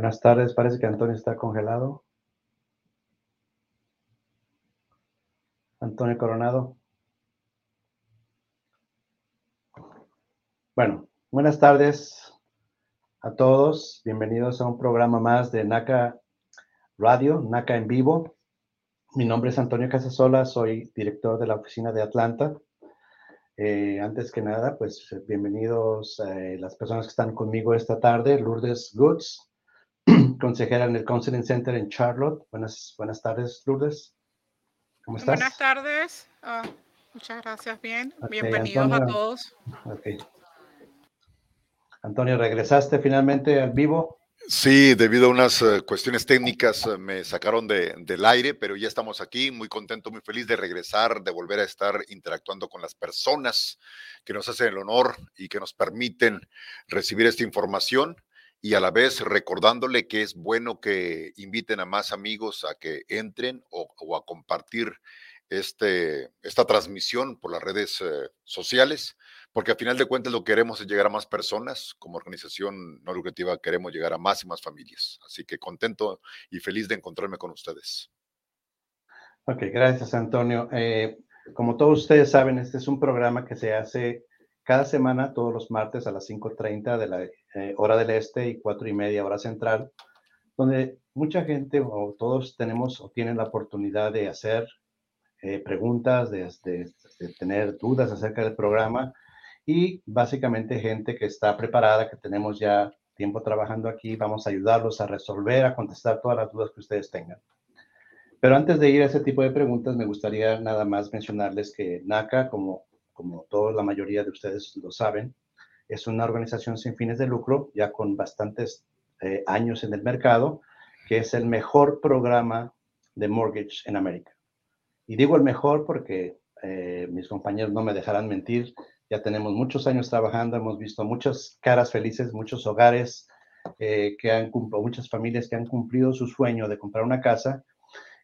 Buenas tardes, parece que Antonio está congelado. Antonio Coronado. Bueno, buenas tardes a todos. Bienvenidos a un programa más de NACA Radio, NACA en vivo. Mi nombre es Antonio Casasola, soy director de la oficina de Atlanta. Eh, antes que nada, pues bienvenidos eh, las personas que están conmigo esta tarde. Lourdes Goods, consejera en el Counseling Center en Charlotte. Buenas, buenas tardes, Lourdes. ¿Cómo estás? Buenas tardes. Ah, muchas gracias. Bien. Bienvenidos a todos. Antonio, ¿regresaste finalmente al vivo? Sí, debido a unas eh, cuestiones técnicas eh, me sacaron del aire, pero ya estamos aquí, muy contento, muy feliz de regresar, de volver a estar interactuando con las personas que nos hacen el honor y que nos permiten recibir esta información y a la vez recordándole que es bueno que inviten a más amigos a que entren o, a compartir este, esta transmisión por las redes eh, sociales porque al final de cuentas lo que queremos es llegar a más personas. Como organización no lucrativa queremos llegar a más y más familias. Así que contento y feliz de encontrarme con ustedes. Ok, gracias Antonio. Eh, como todos ustedes saben, este es un programa que se hace cada semana, todos los martes a las 5.30 de la eh, hora del este y 4 y media hora central, donde mucha gente o todos tenemos o tienen la oportunidad de hacer eh, preguntas, de, tener dudas acerca del programa y básicamente gente que está preparada, que tenemos ya tiempo trabajando aquí, vamos a ayudarlos a resolver, a contestar todas las dudas que ustedes tengan. Pero antes de ir a ese tipo de preguntas, me gustaría nada más mencionarles que NACA, como, como toda la mayoría de ustedes lo saben, es una organización sin fines de lucro, ya con bastantes eh, años en el mercado, que es el mejor programa de mortgage en América. Y digo el mejor porque eh, mis compañeros no me dejarán mentir, ya tenemos muchos años trabajando, hemos visto muchas caras felices, muchos hogares eh, que han cumplido, muchas familias que han cumplido su sueño de comprar una casa.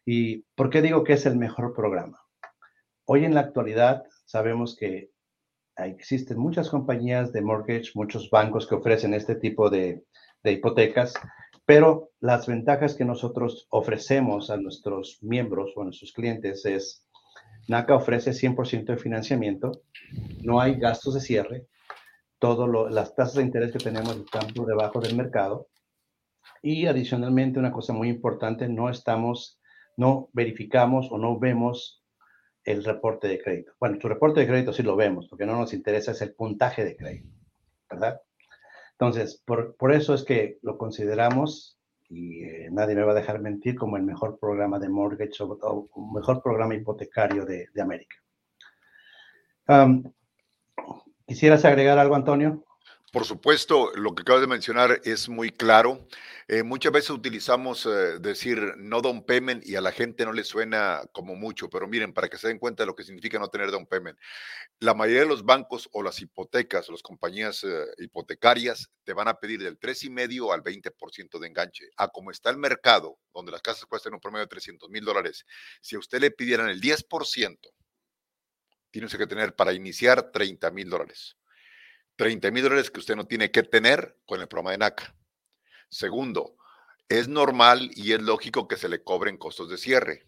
¿Y por qué digo que es el mejor programa? Hoy en la actualidad sabemos que existen muchas compañías de mortgage, muchos bancos que ofrecen este tipo de, hipotecas, pero las ventajas que nosotros ofrecemos a nuestros miembros o a nuestros clientes es NACA ofrece 100% de financiamiento, no hay gastos de cierre, todas las tasas de interés que tenemos están por debajo del mercado y adicionalmente una cosa muy importante, no estamos, no verificamos o no vemos el reporte de crédito. Bueno, tu reporte de crédito sí lo vemos, porque no nos interesa es el puntaje de crédito, ¿verdad? Entonces, por, por eso es que lo consideramos y eh, nadie me va a dejar mentir como el mejor programa de mortgage o, mejor programa hipotecario de, de América. ¿Quisieras agregar algo, Antonio? Por supuesto, lo que acabas de mencionar es muy claro. Eh, muchas veces utilizamos eh, decir no down payment y a la gente no le suena como mucho, pero miren, para que se den cuenta de lo que significa no tener down payment. La mayoría de los bancos o las hipotecas las compañías eh, hipotecarias te van a pedir del 3,5 al 20% de enganche. A como está el mercado, donde las casas cuestan un promedio de 300 mil dólares, si a usted le pidieran el 10%, tiene que tener para iniciar 30 mil dólares. 30 mil dólares que usted no tiene que tener con el programa de NACA. Segundo, es normal y es lógico que se le cobren costos de cierre.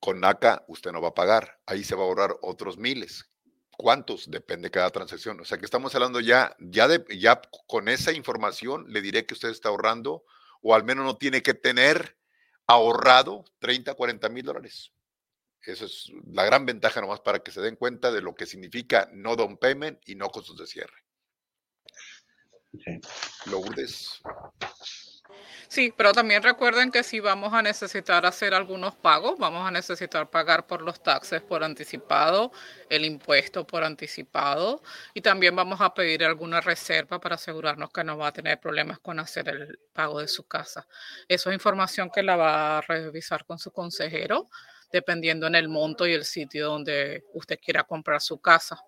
Con NACA usted no va a pagar, ahí se va a ahorrar otros miles. ¿Cuántos? Depende de cada transacción. O sea que estamos hablando ya, ya, ya con esa información le diré que usted está ahorrando o al menos no tiene que tener ahorrado 30, 40 mil dólares. Esa es la gran ventaja nomás para que se den cuenta de lo que significa no down payment y no costos de cierre. Lourdes. Sí, pero también recuerden que si vamos a necesitar hacer algunos pagos, vamos a necesitar pagar por los taxes por anticipado, el impuesto por anticipado y también vamos a pedir alguna reserva para asegurarnos que no va a tener problemas con hacer el pago de su casa. Eso es información que la va a revisar con su consejero dependiendo en el monto y el sitio donde usted quiera comprar su casa.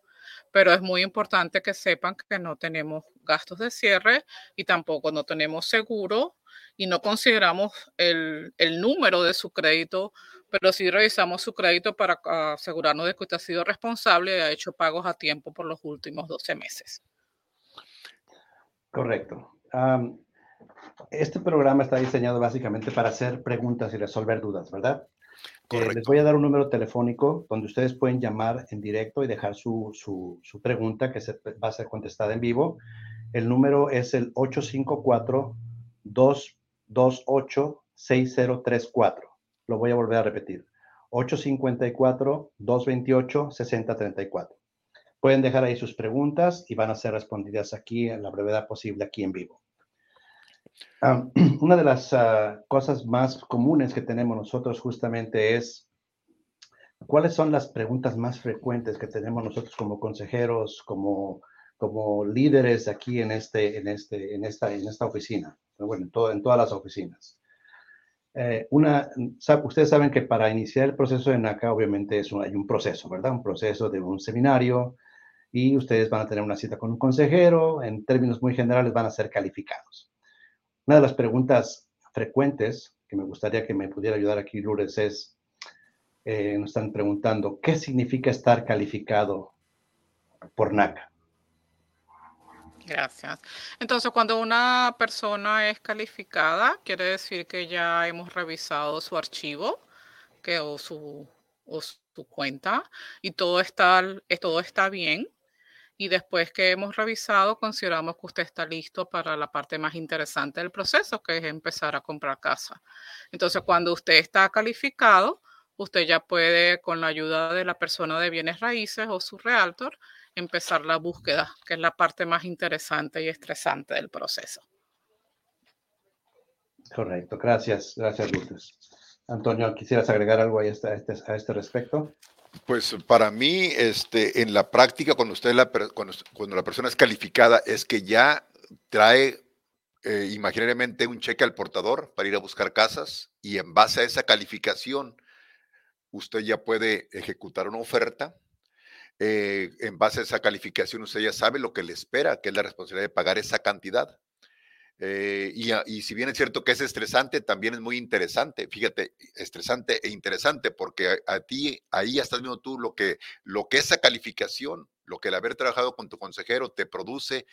Pero es muy importante que sepan que no tenemos gastos de cierre y tampoco no tenemos seguro y no consideramos el, el número de su crédito, pero sí revisamos su crédito para asegurarnos de que usted ha sido responsable y ha hecho pagos a tiempo por los últimos 12 meses. Correcto. este programa está diseñado básicamente para hacer preguntas y resolver dudas, ¿verdad? Eh, les voy a dar un número telefónico donde ustedes pueden llamar en directo y dejar su, su, su pregunta que se, va a ser contestada en vivo. El número es el 854-228-6034. Lo voy a volver a repetir. 854-228-6034. Pueden dejar ahí sus preguntas y van a ser respondidas aquí en la brevedad posible, aquí en vivo. una de las ah, cosas más comunes que tenemos nosotros justamente es cuáles son las preguntas más frecuentes que tenemos nosotros como consejeros, como, como líderes aquí en, este, en, este, en, esta, en esta oficina, bueno, en, todo, en todas las oficinas. Eh, una, ustedes saben que para iniciar el proceso de NACA, obviamente es hay un proceso, ¿verdad? Un proceso de un seminario y ustedes van a tener una cita con un consejero, en términos muy generales van a ser calificados. Una de las preguntas frecuentes que me gustaría que me pudiera ayudar aquí, Lourdes, es, eh, nos están preguntando, ¿qué significa estar calificado por NACA? Gracias. Entonces, cuando una persona es calificada, quiere decir que ya hemos revisado su archivo que, o, su, o su cuenta y todo está, todo está bien y después que hemos revisado, consideramos que usted está listo para la parte más interesante del proceso, que es empezar a comprar casa. Entonces, cuando usted está calificado, usted ya puede, con la ayuda de la persona de bienes raíces o su realtor, empezar la búsqueda, que es la parte más interesante y estresante del proceso. Correcto, gracias, gracias Lourdes. Antonio, ¿quisieras agregar algo a este, a este respecto? Pues para mí, este, en la práctica, cuando, usted la, cuando, la persona es calificada, es que ya trae eh, imaginariamente un cheque al portador para ir a buscar casas y en base a esa calificación, usted ya puede ejecutar una oferta. Eh, en base a esa calificación, usted ya sabe lo que le espera, que es la responsabilidad de pagar esa cantidad. Eh, y, si bien es cierto que es estresante, también es muy interesante. Fíjate, estresante e interesante, porque a, ti ahí ya estás viendo tú lo que, lo que esa calificación, lo que el haber trabajado con tu consejero te produce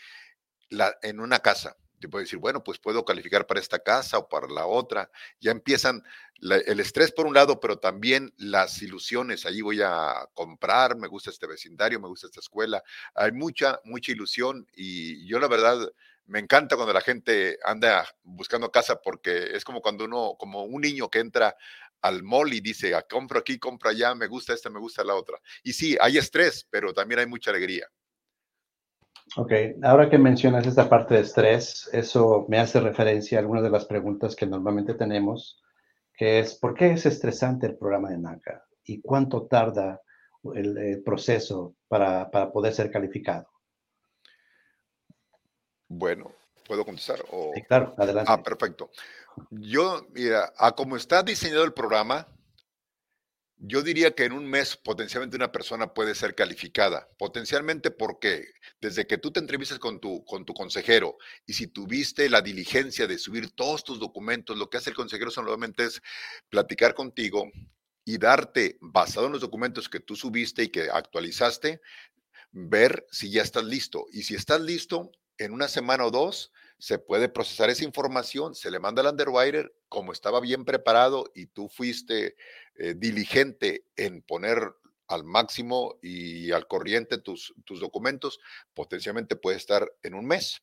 la, en una casa. Te puede decir, bueno, pues puedo calificar para esta casa o para la otra. Ya empiezan el estrés por un lado, pero también las ilusiones. Allí voy a comprar, me gusta este vecindario, me gusta esta escuela. Hay mucha, mucha ilusión y yo la verdad me encanta cuando la gente anda buscando casa porque es como cuando uno, como un niño que entra al mall y dice, ah, compro aquí, compro allá, me gusta esta, me gusta la otra. Y sí, hay estrés, pero también hay mucha alegría. Ok, ahora que mencionas esta parte de estrés, eso me hace referencia a algunas de las preguntas que normalmente tenemos, que es, ¿por qué es estresante el programa de NACA? ¿Y cuánto tarda el, proceso para, para poder ser calificado? Bueno, ¿puedo contestar? Sí, claro, adelante. Ah, perfecto. Yo, mira, a como está diseñado el programa, yo diría que en un mes potencialmente una persona puede ser calificada. Potencialmente porque desde que tú te entrevistas con tu, con tu consejero y si tuviste la diligencia de subir todos tus documentos, lo que hace el consejero solamente es platicar contigo y darte, basado en los documentos que tú subiste y que actualizaste, ver si ya estás listo. Y si estás listo, en una semana o dos se puede procesar esa información, se le manda al underwriter, como estaba bien preparado y tú fuiste eh, diligente en poner al máximo y al corriente tus, tus documentos, potencialmente puede estar en un mes.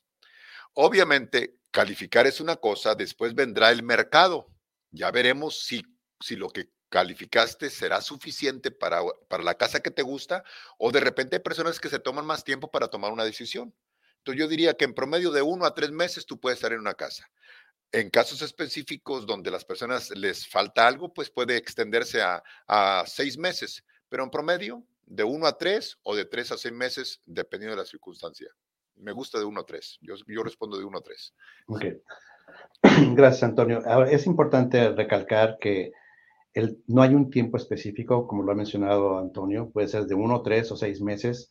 Obviamente, calificar es una cosa, después vendrá el mercado. Ya veremos si, si lo que calificaste será suficiente para, para la casa que te gusta o de repente hay personas que se toman más tiempo para tomar una decisión. Entonces yo diría que en promedio de uno a tres meses tú puedes estar en una casa. En casos específicos donde las personas les falta algo, pues puede extenderse a, seis meses, pero en promedio de uno a tres o de tres a seis meses, dependiendo de la circunstancia. Me gusta de uno a tres. Yo, yo respondo de uno a tres. Ok. Gracias, Antonio. Es importante recalcar que el, no hay un tiempo específico, como lo ha mencionado Antonio, puede ser de uno, tres o seis meses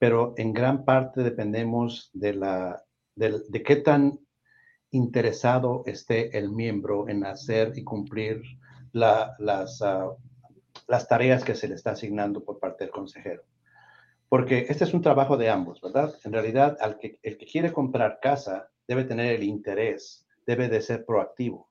pero en gran parte dependemos de, la, de, qué tan interesado esté el miembro en hacer y cumplir las, ah, las tareas que se le está asignando por parte del consejero. Porque este es un trabajo de ambos, ¿verdad? En realidad, el que quiere comprar casa debe tener el interés, debe de ser proactivo.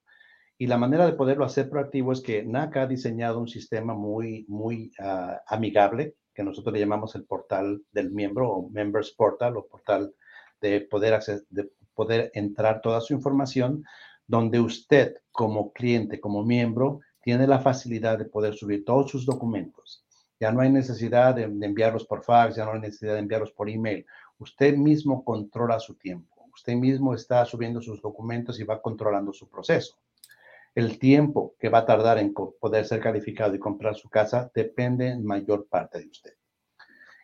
Y la manera de poderlo hacer proactivo es que NACA ha diseñado un sistema muy, muy ah, amigable, que nosotros le llamamos el portal del miembro o Members Portal o portal de poder, de poder entrar toda su información, donde usted como cliente, como miembro, tiene la facilidad de poder subir todos sus documentos. Ya no hay necesidad de, de enviarlos por fax, ya no hay necesidad de enviarlos por email. Usted mismo controla su tiempo. Usted mismo está subiendo sus documentos y va controlando su proceso. El tiempo que va a tardar en poder ser calificado y comprar su casa depende en mayor parte de usted.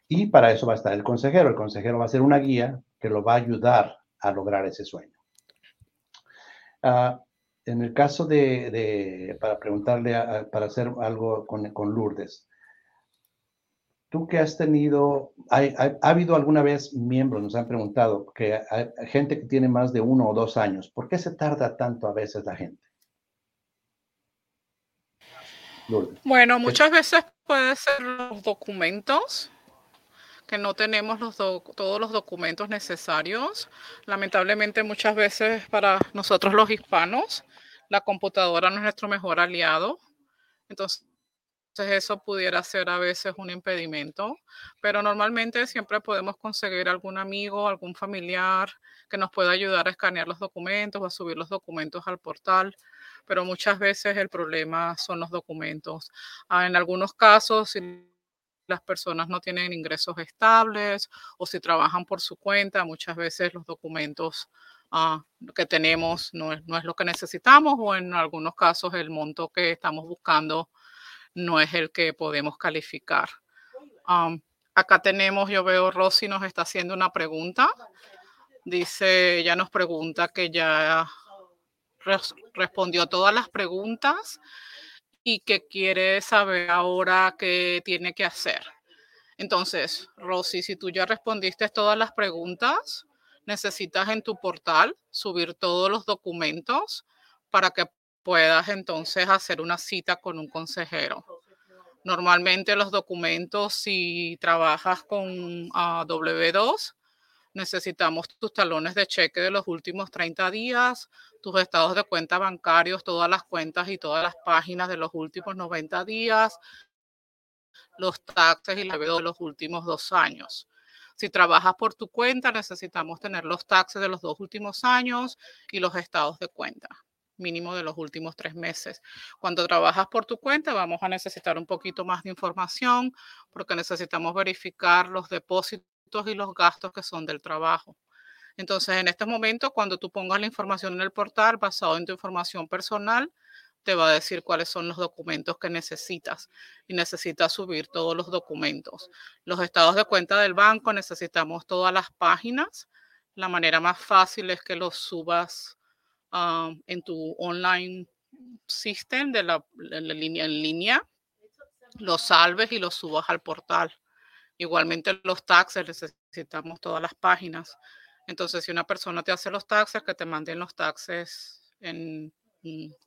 Y para eso va a estar el consejero. El consejero va a ser una guía que lo va a ayudar a lograr ese sueño. Ah, en el caso de, para preguntarle, para hacer algo con, con, Lourdes, tú que has tenido, ha, habido alguna vez miembros, nos han preguntado, que hay gente que tiene más de uno o dos años, ¿por qué se tarda tanto a veces la gente? Bueno, muchas veces puede ser los documentos, que no tenemos los todos los documentos necesarios. Lamentablemente muchas veces para nosotros los hispanos, la computadora no es nuestro mejor aliado. Entonces, eso pudiera ser a veces un impedimento, pero normalmente siempre podemos conseguir algún amigo, algún familiar que nos pueda ayudar a escanear los documentos o a subir los documentos al portal pero muchas veces el problema son los documentos. Ah, en algunos casos, si las personas no tienen ingresos estables o si trabajan por su cuenta, muchas veces los documentos ah, que tenemos no es, no es lo que necesitamos o en algunos casos el monto que estamos buscando no es el que podemos calificar. acá tenemos, yo veo Rosy nos está haciendo una pregunta. Dice, ella nos pregunta que ya respondió todas las preguntas y que quiere saber ahora qué tiene que hacer. Entonces, Rosy, si tú ya respondiste todas las preguntas, necesitas en tu portal subir todos los documentos para que puedas entonces hacer una cita con un consejero. Normalmente los documentos, si trabajas con ah, W2, necesitamos tus talones de cheque de los últimos 30 días, tus estados de cuenta bancarios, todas las cuentas y todas las páginas de los últimos 90 días, los taxes y la de los últimos dos años. Si trabajas por tu cuenta, necesitamos tener los taxes de los dos últimos años y los estados de cuenta mínimo de los últimos tres meses. Cuando trabajas por tu cuenta, vamos a necesitar un poquito más de información porque necesitamos verificar los depósitos y los gastos que son del trabajo. Entonces, en este momento, cuando tú pongas la información en el portal basado en tu información personal, te va a decir cuáles son los documentos que necesitas y necesitas subir todos los documentos. Los estados de cuenta del banco necesitamos todas las páginas. La manera más fácil es que los subas ah, en tu online system de la, en línea, los salves y los subas al portal. Igualmente los taxes, necesitamos todas las páginas. Entonces, si una persona te hace los taxes, que te manden los taxes en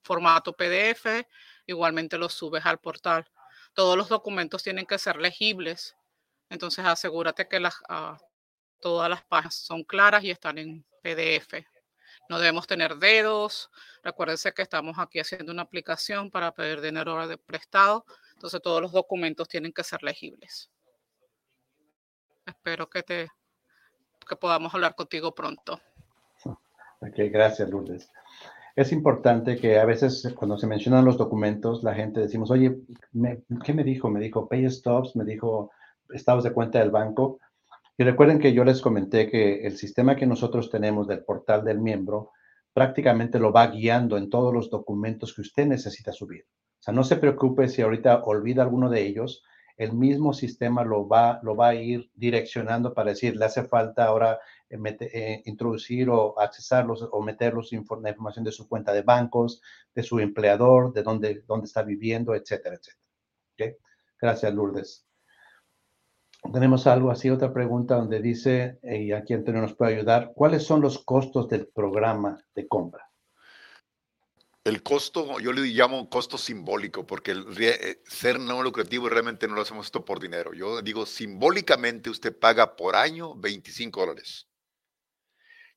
formato PDF, igualmente los subes al portal. Todos los documentos tienen que ser legibles. Entonces, asegúrate que las, ah, todas las páginas son claras y están en PDF. No debemos tener dedos. Recuérdense que estamos aquí haciendo una aplicación para pedir dinero de prestado. Entonces, todos los documentos tienen que ser legibles. Espero que te que podamos hablar contigo pronto. Ok, gracias, Lourdes. Es importante que a veces cuando se mencionan los documentos, la gente decimos, oye, ¿qué me dijo? Me dijo pay stops, me dijo estados de cuenta del banco. Y recuerden que yo les comenté que el sistema que nosotros tenemos del portal del miembro prácticamente lo va guiando en todos los documentos que usted necesita subir. O sea, no se preocupe si ahorita olvida alguno de ellos, el mismo sistema lo va, lo va a ir direccionando para decir, le hace falta ahora eh, eh, introducir o accesarlos o meterlos la información de su cuenta de bancos, de su empleador, de dónde, dónde está viviendo, etcétera, etcétera. Gracias, Lourdes. Tenemos algo así, otra pregunta donde dice, y aquí Antonio nos puede ayudar, ¿cuáles son los costos del programa de compra? El costo, yo le llamo costo simbólico, porque eh, ser no lucrativo realmente no lo hacemos esto por dinero. Yo digo, simbólicamente usted paga por año 25 dólares.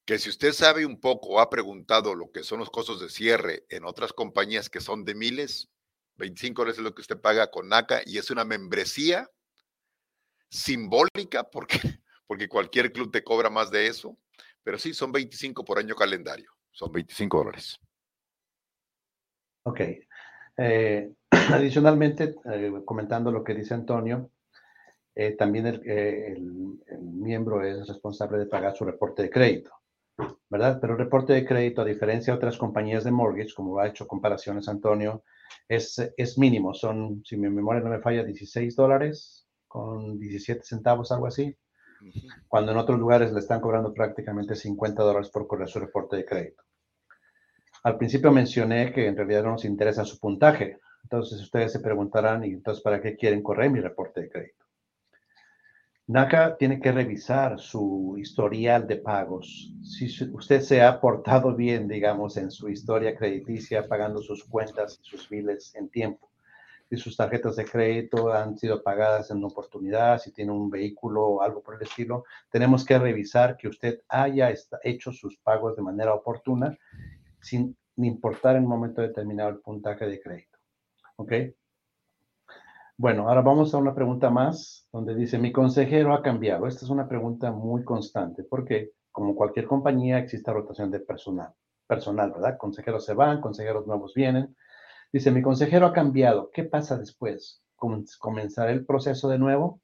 que si usted sabe un poco ha preguntado lo que son los costos de cierre en otras compañías que son de miles, 25 dólares es lo que usted paga con NACA y es una membresía simbólica porque, porque cualquier club te cobra más de eso, pero sí, son 25 por año calendario, son 25 dólares. Ok. Eh, adicionalmente, eh, comentando lo que dice Antonio, eh, también el, miembro es responsable de pagar su reporte de crédito, ¿verdad? Pero el reporte de crédito, a diferencia de otras compañías de mortgage, como ha hecho comparaciones Antonio, es, es mínimo. Son, si mi memoria no me falla, 16 dólares con 17 centavos, algo así. Cuando en otros lugares le están cobrando prácticamente 50 dólares por correr su reporte de crédito. Al principio mencioné que en realidad no nos interesa su puntaje. Entonces ustedes se preguntarán, ¿y entonces para qué quieren correr mi reporte de crédito? NACA tiene que revisar su historial de pagos. Si usted se ha portado bien, digamos, en su historia crediticia, pagando sus cuentas y sus biles en tiempo. Si sus tarjetas de crédito han sido pagadas en oportunidad, si tiene un vehículo o algo por el estilo, tenemos que revisar que usted haya hecho sus pagos de manera oportuna sin importar en un momento determinado el puntaje de crédito. ¿Ok? Bueno, ahora vamos a una pregunta más donde dice, mi consejero ha cambiado. Esta es una pregunta muy constante porque, como cualquier compañía, existe rotación de personal. Personal, ¿verdad? Consejeros se van, consejeros nuevos vienen. Dice, mi consejero ha cambiado. ¿Qué pasa después? ¿Comenzar el proceso de nuevo?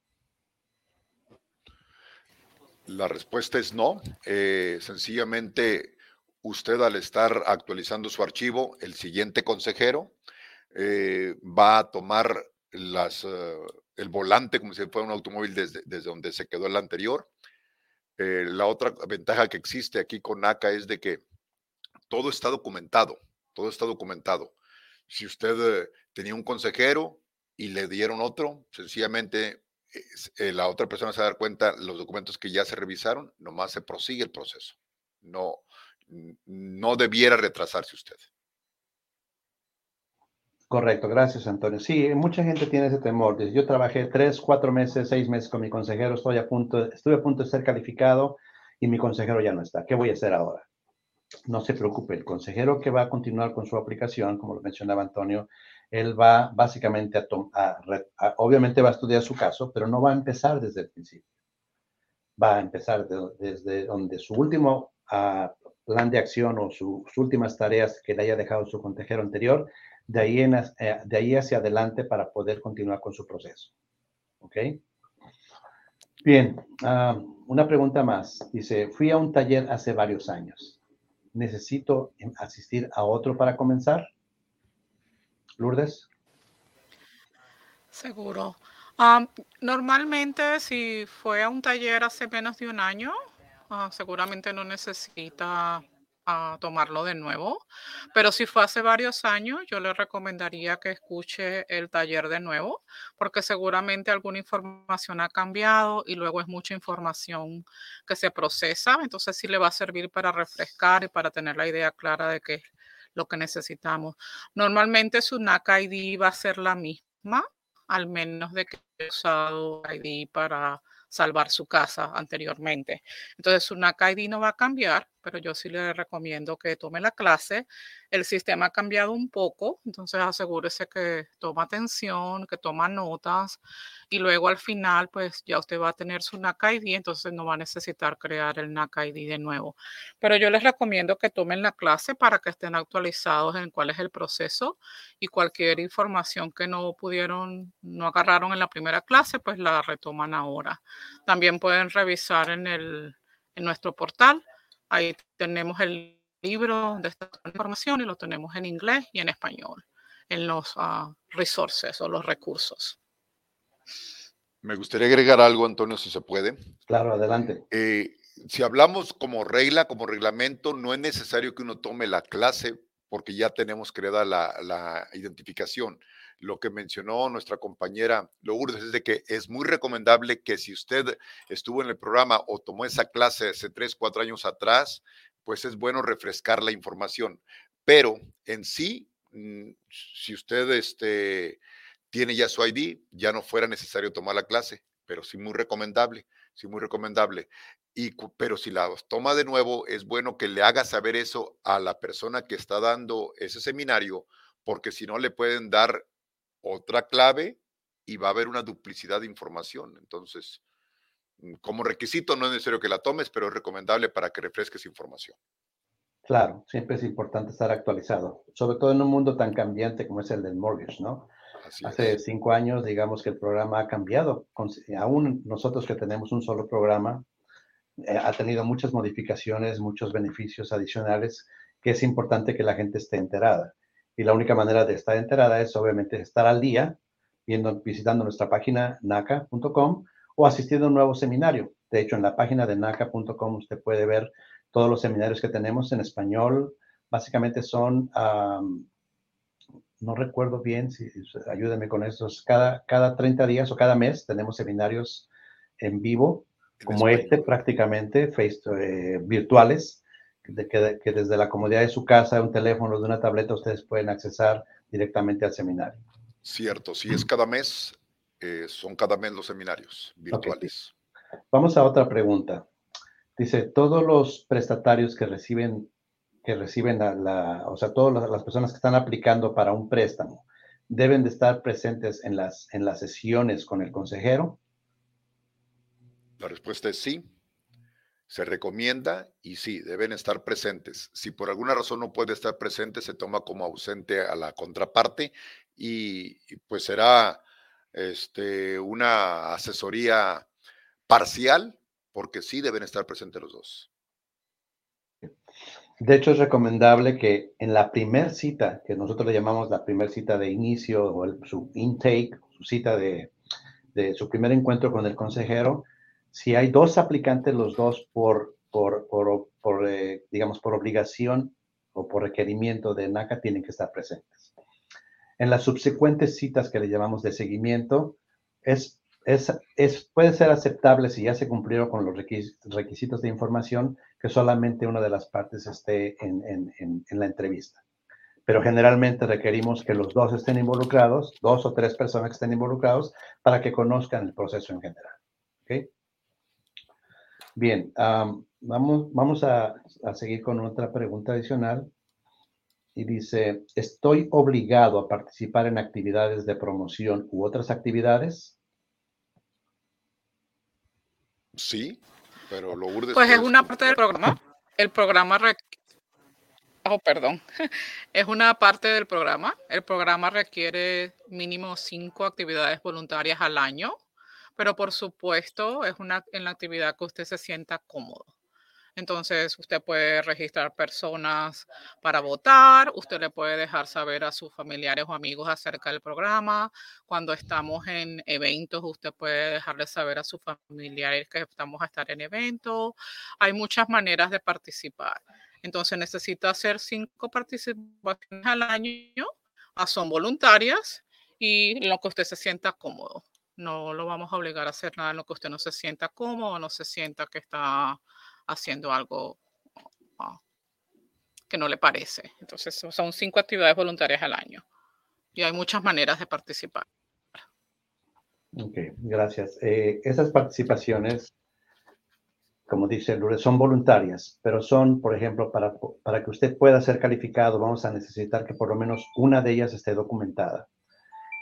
La respuesta es no. Eh, sencillamente usted al estar actualizando su archivo, el siguiente consejero eh, va a tomar eh, el volante como si fuera un automóvil desde, desde donde se quedó el anterior. Eh, la otra ventaja que existe aquí con NACA es de que todo está documentado, todo está documentado. Si usted tenía un consejero y le dieron otro, sencillamente la otra persona se va a dar cuenta los documentos que ya se revisaron, nomás se prosigue el proceso. No, no debiera retrasarse usted. Correcto, gracias Antonio. Sí, mucha gente tiene ese temor. Yo trabajé tres, cuatro meses, seis meses con mi consejero, estoy a punto, estuve a punto de ser calificado y mi consejero ya no está. ¿Qué voy a hacer ahora? No se preocupe, el consejero que va a continuar con su aplicación, como lo mencionaba Antonio, él va básicamente a, obviamente va a estudiar su caso, pero no va a empezar desde el principio. Va a empezar desde donde su último uh, plan de acción o sus últimas tareas que le haya dejado su consejero anterior, de ahí, eh, de ahí hacia adelante para poder continuar con su proceso. ¿Ok? Bien, ah, una pregunta más. Dice, fui a un taller hace varios años. ¿Necesito asistir a otro para comenzar? Lourdes. Seguro. Normalmente, si fue a un taller hace menos de un año, Ah, seguramente no necesita ah, tomarlo de nuevo, pero si fue hace varios años, yo le recomendaría que escuche el taller de nuevo, porque seguramente alguna información ha cambiado y luego es mucha información que se procesa, entonces sí le va a servir para refrescar y para tener la idea clara de qué es lo que necesitamos. Normalmente su NAC ID va a ser la misma, al menos de que he usado ID para salvar su casa anteriormente. Entonces su NAC ID no va a cambiar, pero yo sí le recomiendo que tome la clase. El sistema ha cambiado un poco, entonces asegúrese que toma atención, que toma notas y luego al final pues ya usted va a tener su NAC ID, entonces no va a necesitar crear el NAC ID de nuevo. Pero yo les recomiendo que tomen la clase para que estén actualizados en cuál es el proceso y cualquier información que no pudieron, no agarraron en la primera clase, pues la retoman ahora. También pueden revisar en, el, en nuestro portal Ahí tenemos el libro de esta información y lo tenemos en inglés y en español, en los uh, resources o los recursos. Me gustaría agregar algo, Antonio, si se puede. Claro, adelante. Eh, si hablamos como regla, como reglamento, no es necesario que uno tome la clase porque ya tenemos creada la, la identificación lo que mencionó nuestra compañera Lourdes es de que es muy recomendable que si usted estuvo en el programa o tomó esa clase hace tres, cuatro años atrás, pues es bueno refrescar la información. Pero en sí, mm, si usted este, tiene ya su ID, ya no fuera necesario tomar la clase. pero sí muy recomendable, sí muy recomendable. Y, pero si la toma de nuevo, es bueno que le haga saber eso a la persona que está dando ese seminario, porque si no le pueden dar otra clave y va a haber una duplicidad de información. Entonces, mm, como requisito no es necesario que la tomes, pero es recomendable para que refresques información. Claro, siempre es importante estar actualizado, sobre todo en un mundo tan cambiante como es el del mortgage, ¿no? Hace cinco años, digamos que el programa ha cambiado. Aún nosotros que tenemos un solo programa, eh, ha tenido muchas modificaciones, muchos beneficios adicionales que es importante que la gente esté enterada. Y la única manera de estar enterada es obviamente estar al día, viendo, visitando nuestra página naca.com o asistiendo a un nuevo seminario. De hecho, en la página de naca.com usted puede ver todos los seminarios que tenemos en español. Básicamente son no recuerdo bien, si, ayúdenme con eso, cada, cada 30 días o cada mes tenemos seminarios en vivo, como este prácticamente, face eh, virtuales, de que, que, desde la comodidad de su casa, un teléfono, de una tableta, ustedes pueden accesar directamente al seminario. Cierto, si es cada mes, eh, son cada mes los seminarios virtuales. Vamos a otra pregunta. Dice, todos los prestatarios que reciben que reciben la, o sea, todas las personas que están aplicando para un préstamo, deben de estar presentes en las, en las sesiones con el consejero? La respuesta es sí. Se recomienda y sí, deben estar presentes. Si por alguna razón no puede estar presente, se toma como ausente a la contraparte y, pues será este, una asesoría parcial, porque sí deben estar presentes los dos. De hecho, es recomendable que en la primer cita, que nosotros le llamamos la primera cita de inicio o su intake, su cita de, su primer encuentro con el consejero, si hay dos aplicantes, los dos por, por, por, eh, digamos, por obligación o por requerimiento de NACA, tienen que estar presentes. En las subsecuentes citas que le llamamos de seguimiento, es es, puede ser aceptable si ya se cumplieron con los requisitos de información que solamente una de las partes esté en, la entrevista. Pero generalmente requerimos que los dos estén involucrados, dos o tres personas que estén involucrados, para que conozcan el proceso en general. Bien, vamos, vamos a, a seguir con otra pregunta adicional. Y dice, ¿estoy obligado a participar en actividades de promoción u otras actividades? Sí, pero lo Pues es una parte del programa. El programa Oh, perdón. Es una parte del programa. El programa requiere mínimo cinco actividades voluntarias al año, pero por supuesto es una en la actividad que usted se sienta cómodo. Entonces, usted puede registrar personas para votar, usted le puede dejar saber a sus familiares o amigos acerca del programa. Cuando estamos en eventos, usted puede dejarles saber a sus familiares que estamos a estar en eventos. Hay muchas maneras de participar. Entonces, necesita hacer cinco participaciones al año, ah, son voluntarias y lo que usted se sienta cómodo. No lo vamos a obligar a hacer nada en lo que usted no se sienta cómodo, no se sienta que está haciendo algo ah, que no le parece. Entonces, son cinco actividades voluntarias al año y hay muchas maneras de participar. Ok, gracias. Eh, esas participaciones, como dice Lourdes, son voluntarias, pero son, por ejemplo, para, para que usted pueda ser calificado, vamos a necesitar que por lo menos una de ellas esté documentada.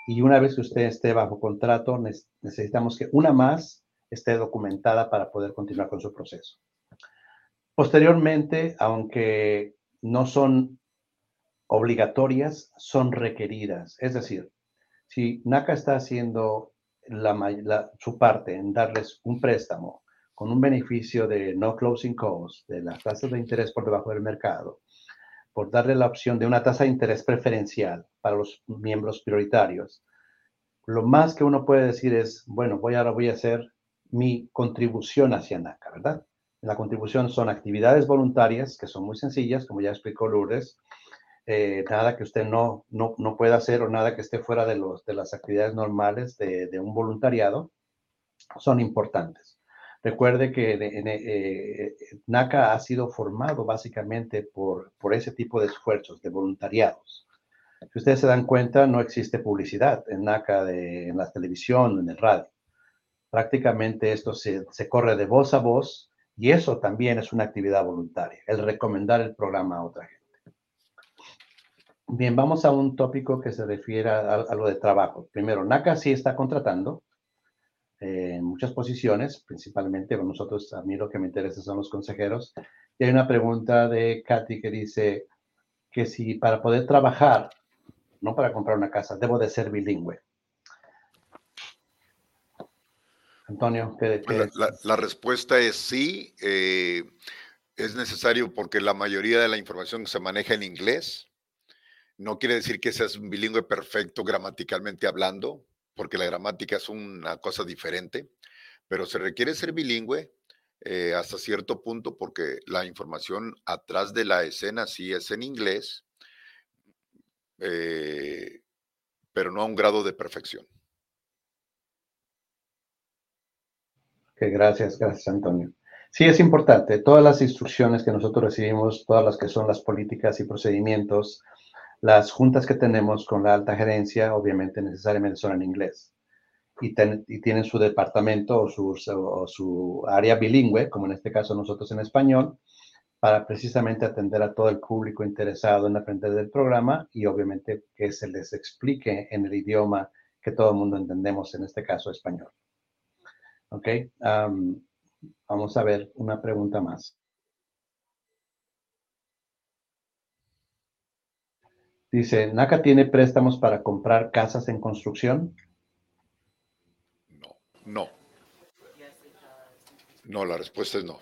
Y una vez que usted esté bajo contrato, necesitamos que una más esté documentada para poder continuar con su proceso. Posteriormente, aunque no son obligatorias, son requeridas. Es decir, si NACA está haciendo su parte en darles un préstamo con un beneficio de no closing cost, de las tasas de interés por debajo del mercado, por darle la opción de una tasa de interés preferencial para los miembros prioritarios, lo más que uno puede decir es, bueno, voy ahora voy a hacer mi contribución hacia NACA, ¿verdad? La contribución son actividades voluntarias que son muy sencillas, como ya explicó Lourdes. Eh, nada que usted no, no, no, pueda hacer o nada que esté fuera de, los, de las actividades normales de, de un voluntariado son importantes. Recuerde que eh, NACA ha sido formado básicamente por, por ese tipo de esfuerzos, de voluntariados. Si ustedes se dan cuenta, no existe publicidad en NACA en la televisión, en el radio Prácticamente esto se, se corre de voz a voz y eso también es una actividad voluntaria, el recomendar el programa a otra gente. Bien, vamos a un tópico que se refiere a, lo de trabajo. Primero, NACA sí está contratando en muchas posiciones, principalmente nosotros, a mí lo que me interesa son los consejeros. Y hay una pregunta de Katy que dice que si para poder trabajar, no para comprar una casa, debo de ser bilingüe. Antonio, ¿qué, qué la, la, respuesta es sí. Eh, es necesario porque la mayoría de la información se maneja en inglés. No quiere decir que seas un bilingüe perfecto gramaticalmente hablando, porque la gramática es una cosa diferente, pero se requiere ser bilingüe eh, hasta cierto punto porque la información atrás de la escena sí es en inglés, eh, pero no a un grado de perfección. gracias, gracias Antonio. Sí, es importante. Todas las instrucciones que nosotros recibimos, todas las que son las políticas y procedimientos, las juntas que tenemos con la alta gerencia, obviamente necesariamente son en inglés. Y, tienen su departamento o su, área bilingüe, como en este caso nosotros en español, para precisamente atender a todo el público interesado en aprender del programa y obviamente que se les explique en el idioma que todo el mundo entendemos, en este caso español. Ok, vamos a ver una pregunta más. Dice, ¿NACA tiene préstamos para comprar casas en construcción? No, no. No, la respuesta es no.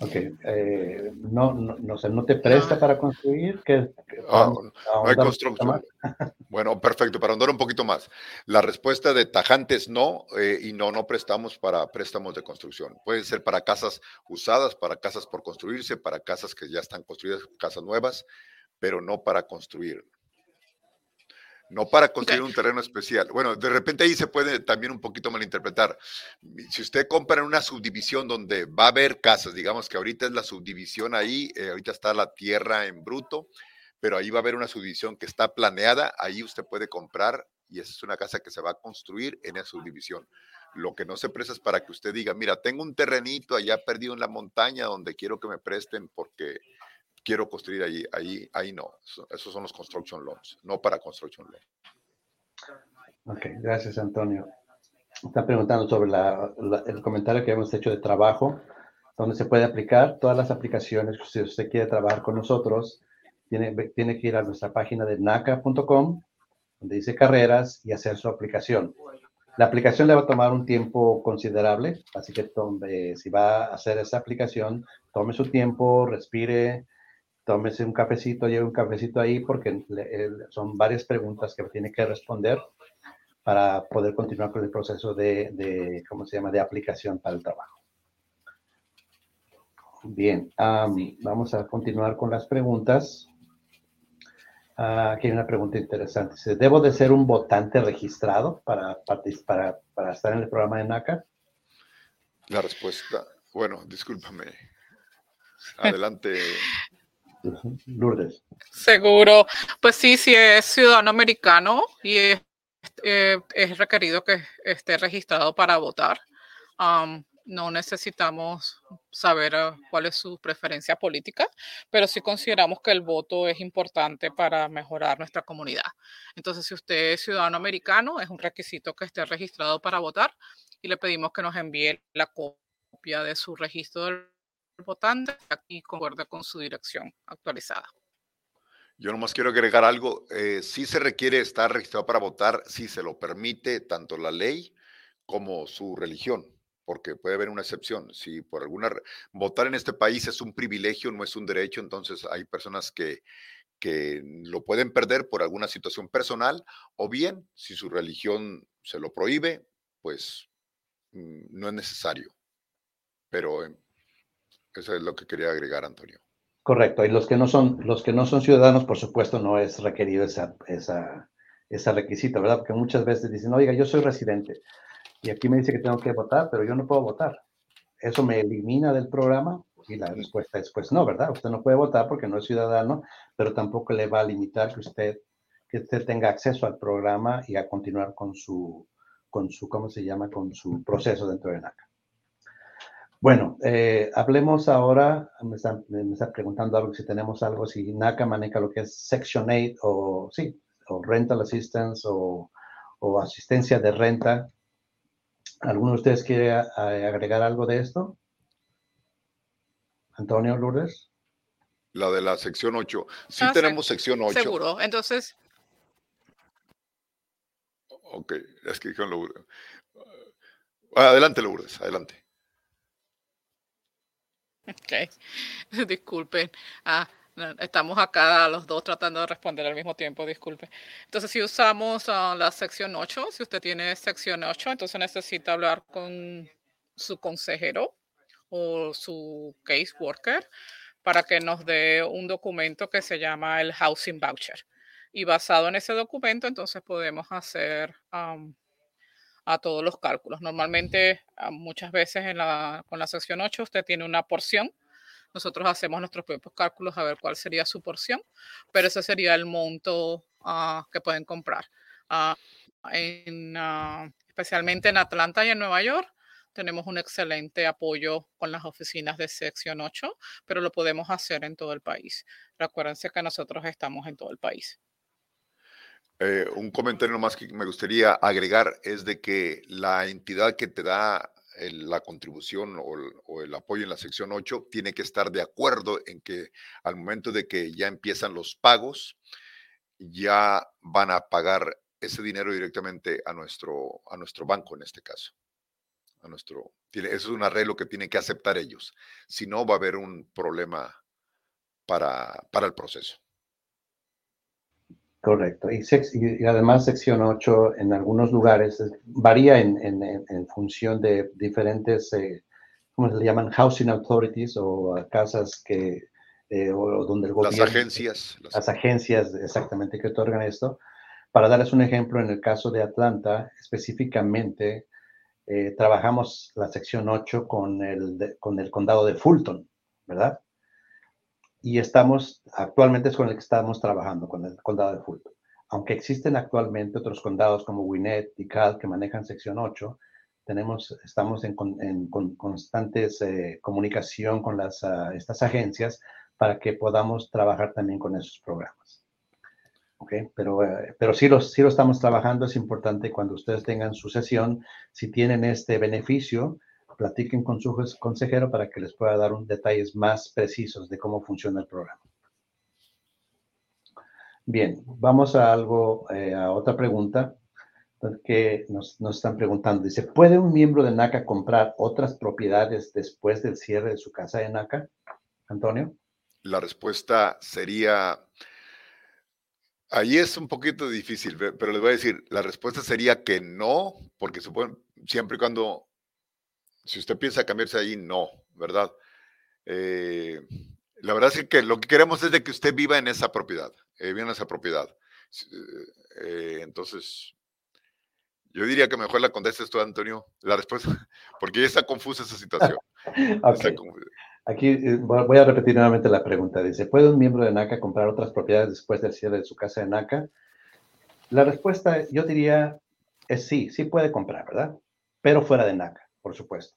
Ok, eh, no, no, no, no te presta para construir. ¿Qué, ah, no hay construcción. bueno, perfecto, para andar un poquito más. La respuesta de tajantes no, eh, y no, no prestamos para préstamos de construcción. Puede ser para casas usadas, para casas por construirse, para casas que ya están construidas, casas nuevas pero no para construir. No para construir un terreno especial. Bueno, de repente ahí se puede también un poquito malinterpretar. Si usted compra en una subdivisión donde va a haber casas, digamos que ahorita es la subdivisión ahí, eh, ahorita está la tierra en bruto, pero ahí va a haber una subdivisión que está planeada, ahí usted puede comprar y esa es una casa que se va a construir en esa subdivisión. Lo que no se presta es para que usted diga, mira, tengo un terrenito allá perdido en la montaña donde quiero que me presten porque quiero construir ahí, ahí, ahí no. Esos son los construction loans, no para construction loan. Ok, gracias Antonio. Está preguntando sobre el comentario que hemos hecho de trabajo, donde se puede aplicar todas las aplicaciones. Si usted quiere trabajar con nosotros, tiene, tiene que ir a nuestra página de naca.com, donde dice carreras y hacer su aplicación. La aplicación le va a tomar un tiempo considerable, así que tome, si va a hacer esa aplicación, tome su tiempo, respire, tómese un cafecito, lleve un cafecito ahí porque son varias preguntas que tiene que responder para poder continuar con el proceso de, ¿cómo se llama?, de aplicación para el trabajo. Bien, vamos a continuar con las preguntas. Ah, aquí hay una pregunta interesante. ¿Debo de ser un votante registrado para, para, para estar en el programa de NACA? La respuesta, bueno, discúlpame. Adelante. Lourdes. Seguro. Pues sí, si es ciudadano americano y es, eh, requerido que esté registrado para votar. no necesitamos saber ah, cuál es su preferencia política, pero sí consideramos que el voto es importante para mejorar nuestra comunidad. Entonces, si usted es ciudadano americano, es un requisito que esté registrado para votar y le pedimos que nos envíe la copia de su registro votante aquí concuerda con su dirección actualizada. Yo nomás quiero agregar algo. Eh, si se requiere estar registrado para votar si se lo permite tanto la ley como su religión, porque puede haber una excepción. Si por alguna votar en este país es un privilegio, no es un derecho, entonces hay personas que, que lo pueden perder por alguna situación personal, o bien si su religión se lo prohíbe, pues mm, no es necesario. Pero eso es lo que quería agregar, Antonio. Correcto. Y los que no son, los que no son ciudadanos, por supuesto, no es requerido esa, esa, esa requisito, ¿verdad? Porque muchas veces dicen, oiga, yo soy residente y aquí me dice que tengo que votar, pero yo no puedo votar. ¿Eso me elimina del programa? Y la respuesta es, pues no, ¿verdad? Usted no puede votar porque no es ciudadano, pero tampoco le va a limitar que usted, que usted tenga acceso al programa y a continuar con su, con su, ¿cómo se llama? Con su proceso dentro de NACA. Bueno, eh, hablemos ahora, me están, me preguntando algo, si tenemos algo, si NACA maneja lo que es Section 8 o, sí, o Rental Assistance o, o asistencia de renta. ¿Alguno de ustedes quiere agregar algo de esto? Antonio Lourdes. La de la sección 8. Sí ah, tenemos sección 8. Seguro. Entonces, Ok, es que dijeron Lourdes. Ah, adelante, Lourdes, adelante. Ok, disculpen. Ah, estamos acá los dos tratando de responder al mismo tiempo, disculpe. Entonces, si usamos ah, la sección 8, si usted tiene sección 8, entonces necesita hablar con su consejero o su case worker para que nos dé un documento que se llama el Housing Voucher y basado en ese documento, entonces podemos hacer a todos los cálculos. Normalmente, muchas veces con la sección 8, usted tiene una porción. Nosotros hacemos nuestros propios cálculos a ver cuál sería su porción, pero ese sería el monto ah, que pueden comprar. Ah, en, ah, especialmente en Atlanta y en Nueva York, tenemos un excelente apoyo con las oficinas de sección 8, pero lo podemos hacer en todo el país. Recuérdense que nosotros estamos en todo el país. Eh, un comentario más que me gustaría agregar es de que la entidad que te da la contribución o el, apoyo en la sección 8 tiene que estar de acuerdo en que al momento de que ya empiezan los pagos, ya van a pagar ese dinero directamente a nuestro, a nuestro banco en este caso. A nuestro, eso es un arreglo que tienen que aceptar ellos. Si no, va a haber un problema para, para el proceso. Correcto. Y, y, además sección 8 en algunos lugares varía en, en, función de diferentes, eh, ¿cómo se le llaman? Housing authorities o casas que, eh, o donde el gobierno... Las agencias. Las, agencias exactamente que otorgan esto. Para darles un ejemplo, en el caso de Atlanta, específicamente, eh, trabajamos la sección 8 con el, con el condado de Fulton, ¿verdad? Y estamos, actualmente es con el que estamos trabajando, con el condado de Fulton. Aunque existen actualmente otros condados como Winnet y Cal que manejan sección 8, tenemos, estamos en, en con constantes eh, comunicación con ah, estas agencias para que podamos trabajar también con esos programas. Okay, pero, eh, pero sí, los, sí lo estamos trabajando. Es importante cuando ustedes tengan su sesión, si tienen este beneficio, platiquen con su consejero para que les pueda dar un, detalles más precisos de cómo funciona el programa. Bien, vamos a algo, eh, a otra pregunta que nos, están preguntando. Dice, ¿puede un miembro de NACA comprar otras propiedades después del cierre de su casa de NACA? Antonio. La respuesta sería, ahí es un poquito difícil, pero les voy a decir, la respuesta sería que no, porque siempre y cuando si usted piensa cambiarse ahí, no, ¿verdad? Eh, la verdad es que lo que queremos es de que usted viva en esa propiedad, eh, viva en esa propiedad. Eh, entonces, yo diría que mejor la contestes tú, Antonio, la respuesta, porque ya está confusa esa situación. Aquí voy a repetir nuevamente la pregunta. Dice, ¿puede un miembro de NACA comprar otras propiedades después del cierre de su casa de NACA? La respuesta, yo diría, es sí, sí puede comprar, ¿verdad? Pero fuera de NACA por supuesto.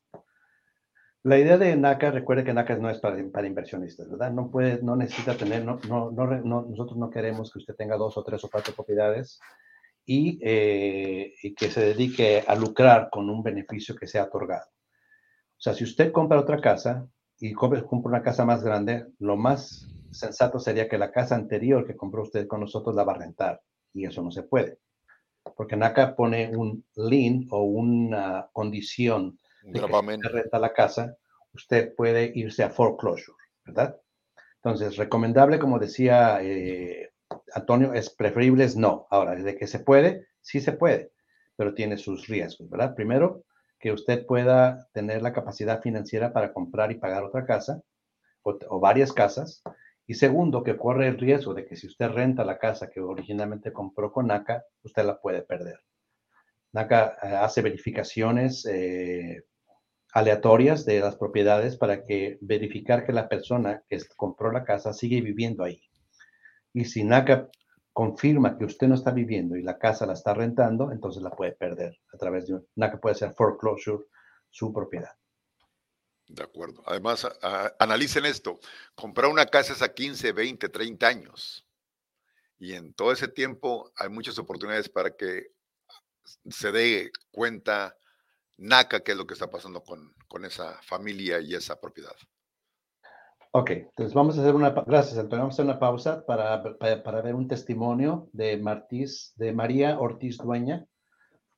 La idea de NACA, recuerde que NACA no es para, para inversionistas, ¿verdad? No puede, no necesita tener, no, no, no, nosotros no queremos que usted tenga dos o tres o cuatro propiedades y, eh, y, que se dedique a lucrar con un beneficio que sea otorgado. O sea, si usted compra otra casa y compra, compra una casa más grande, lo más sensato sería que la casa anterior que compró usted con nosotros la va a rentar y eso no se puede porque NACA pone un lien o una condición de que si renta la casa, usted puede irse a foreclosure, ¿verdad? Entonces, recomendable, como decía eh, Antonio, es preferible es no. Ahora, desde que se puede, sí se puede, pero tiene sus riesgos, ¿verdad? Primero, que usted pueda tener la capacidad financiera para comprar y pagar otra casa o varias casas y segundo, que corre el riesgo de que si usted renta la casa que originalmente compró con NACA, usted la puede perder. NACA eh, hace verificaciones eh, aleatorias de las propiedades para que verificar que la persona que compró la casa sigue viviendo ahí. Y si NACA confirma que usted no está viviendo y la casa la está rentando, entonces la puede perder a través de una que puede ser foreclosure, su propiedad. De acuerdo. Además, analicen esto. Comprar una casa es a 15, 20, 30 años. Y en todo ese tiempo hay muchas oportunidades para que se dé cuenta NACA qué es lo que está pasando con, con esa familia y esa propiedad. Ok, entonces vamos a hacer una, gracias Antonio, vamos a hacer una pausa para, para, ver un testimonio de, Martís, de María Ortiz Dueña,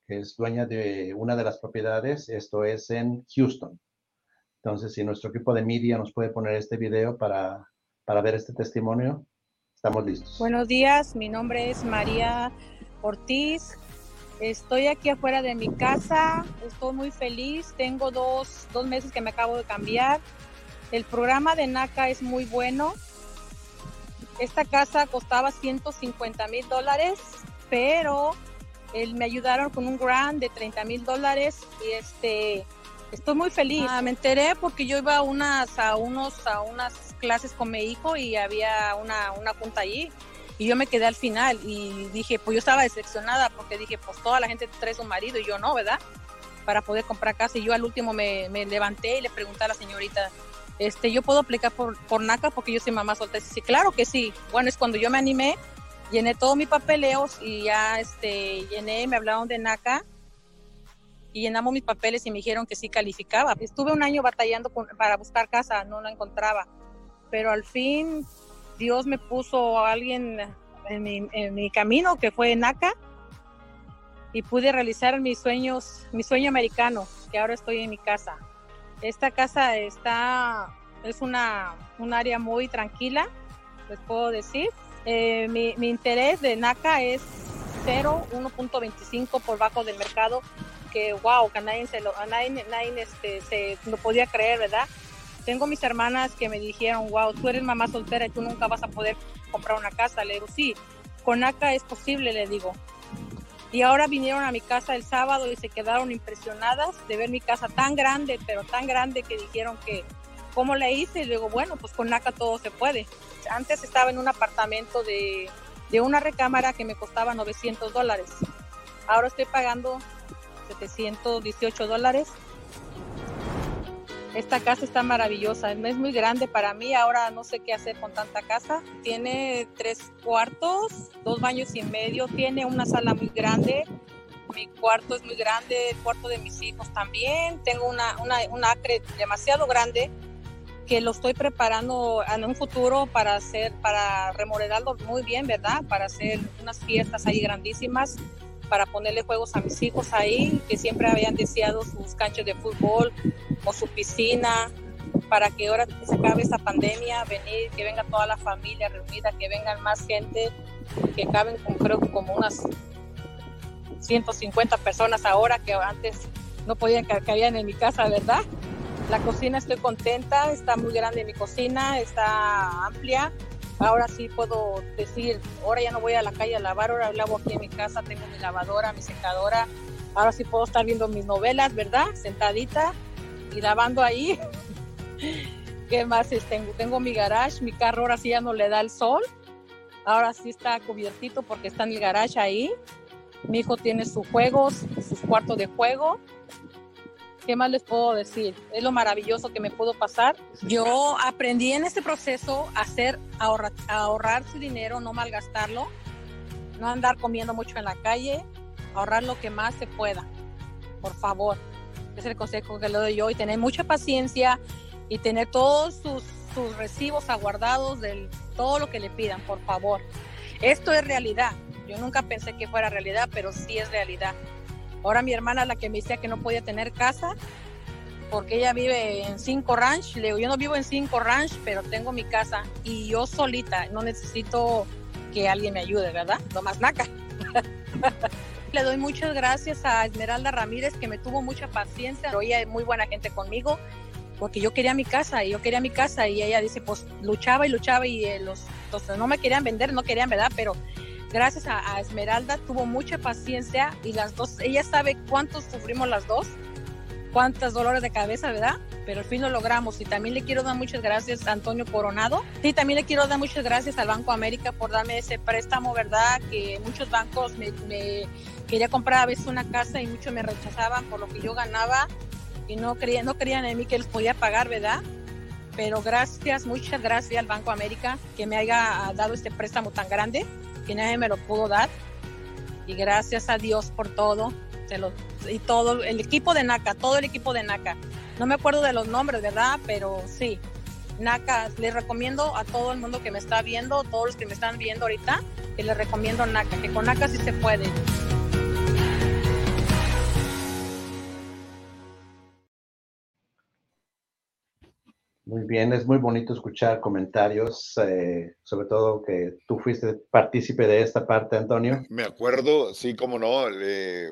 que es dueña de una de las propiedades, esto es en Houston. Entonces, si nuestro equipo de media nos puede poner este video para, para ver este testimonio, estamos listos. Buenos días, mi nombre es María Ortiz. Estoy aquí afuera de mi casa, estoy muy feliz, tengo dos, dos meses que me acabo de cambiar el programa de NACA es muy bueno. Esta casa costaba 150 mil dólares, pero él, me ayudaron con un grant de 30 mil dólares y este estoy muy feliz. Ah, me enteré porque yo iba a unas a unos a unas clases con mi hijo y había una una junta allí y yo me quedé al final y dije, pues yo estaba decepcionada porque dije, pues toda la gente trae su marido y yo no, ¿verdad? Para poder comprar casa y yo al último me, me levanté y le pregunté a la señorita, este, yo puedo aplicar por, por NACA porque yo soy mamá soltera. Sí, claro que sí. Bueno, es cuando yo me animé, llené todo mi papeleos y ya este, llené, me hablaron de NACA y llenamos mis papeles y me dijeron que sí calificaba. Estuve un año batallando para buscar casa, no la encontraba, pero al fin Dios me puso a alguien en mi, en mi camino que fue NACA y pude realizar mis sueños, mi sueño americano, que ahora estoy en mi casa. Esta casa está, es una, un área muy tranquila, les puedo decir. Eh, mi, mi, interés de NACA es 0, 1.25 por bajo del mercado, que wow, que nadie, se lo, nadie, nadie este, se lo podía creer, ¿verdad? Tengo mis hermanas que me dijeron, wow, tú eres mamá soltera y tú nunca vas a poder comprar una casa. Le digo, sí, con NACA es posible, le digo. Y ahora vinieron a mi casa el sábado y se quedaron impresionadas de ver mi casa tan grande, pero tan grande que dijeron que, ¿cómo la hice? Y luego, bueno, pues con NACA todo se puede. Antes estaba en un apartamento de, de una recámara que me costaba 900 dólares. Ahora estoy pagando 718 dólares esta casa está maravillosa, es muy grande para mí, ahora no sé qué hacer con tanta casa. Tiene tres cuartos, dos baños y medio, tiene una sala muy grande, mi cuarto es muy grande, el cuarto de mis hijos también, tengo una, una, un acre demasiado grande que lo estoy preparando en un futuro para hacer, para remodelarlo muy bien, ¿verdad? Para hacer unas fiestas ahí grandísimas para ponerle juegos a mis hijos ahí, que siempre habían deseado sus canchas de fútbol o su piscina, para que ahora que se acabe esta pandemia, venir, que venga toda la familia reunida, que vengan más gente, que caben creo que como unas 150 personas ahora que antes no podían que cabían en mi casa, ¿verdad? La cocina estoy contenta, está muy grande mi cocina, está amplia, ahora sí puedo decir, ahora ya no voy a la calle a lavar, ahora lavo aquí en mi casa, tengo mi lavadora, mi secadora, ahora sí puedo estar viendo mis novelas, ¿verdad? Sentadita y lavando ahí. ¿Qué más? Tengo, tengo mi garage, mi carro ahora sí ya no le da el sol, ahora sí está cubiertito porque está en el garage ahí. Mi hijo tiene sus juegos, sus cuartos de juego, ¿qué más les puedo decir? Es lo maravilloso que me pudo pasar. Yo aprendí en este proceso a hacer, ahorrar, ahorrar su dinero, no malgastarlo, no andar comiendo mucho en la calle, ahorrar lo que más se pueda, por favor. Es el consejo que le doy yo y tener mucha paciencia y tener todos sus, sus recibos aguardados de todo lo que le pidan, por favor. Esto es realidad. Yo nunca pensé que fuera realidad, pero sí es realidad. Ahora mi hermana, la que me decía que no podía tener casa, porque ella vive en cinco ranch, le digo, yo no vivo en cinco ranch, pero tengo mi casa y yo solita, no necesito que alguien me ayude, ¿verdad? No más naca. le doy muchas gracias a Esmeralda Ramírez, que me tuvo mucha paciencia, pero ella es muy buena gente conmigo, porque yo quería mi casa y yo quería mi casa y ella dice, pues luchaba y luchaba y eh, los, los no me querían vender, no querían, ¿verdad? Pero gracias a, Esmeralda, tuvo mucha paciencia y las dos, ella sabe cuánto sufrimos las dos cuántos dolores de cabeza, ¿verdad? Pero al fin lo logramos y también le quiero dar muchas gracias a Antonio Coronado y también le quiero dar muchas gracias al Banco América por darme ese préstamo, ¿verdad? Que muchos bancos me, me quería comprar a veces una casa y muchos me rechazaban por lo que yo ganaba y no creían, no creían en mí que les podía pagar, ¿verdad? Pero gracias, muchas gracias al Banco América que me haya dado este préstamo tan grande que me lo pudo dar. Y gracias a Dios por todo y todo el equipo de NACA, todo el equipo de NACA. No me acuerdo de los nombres, ¿verdad? Pero sí, NACA, les recomiendo a todo el mundo que me está viendo, todos los que me están viendo ahorita, que les recomiendo NACA, que con NACA sí se puede. Muy bien, es muy bonito escuchar comentarios, eh, sobre todo que tú fuiste partícipe de esta parte, Antonio. Me acuerdo, sí, como no,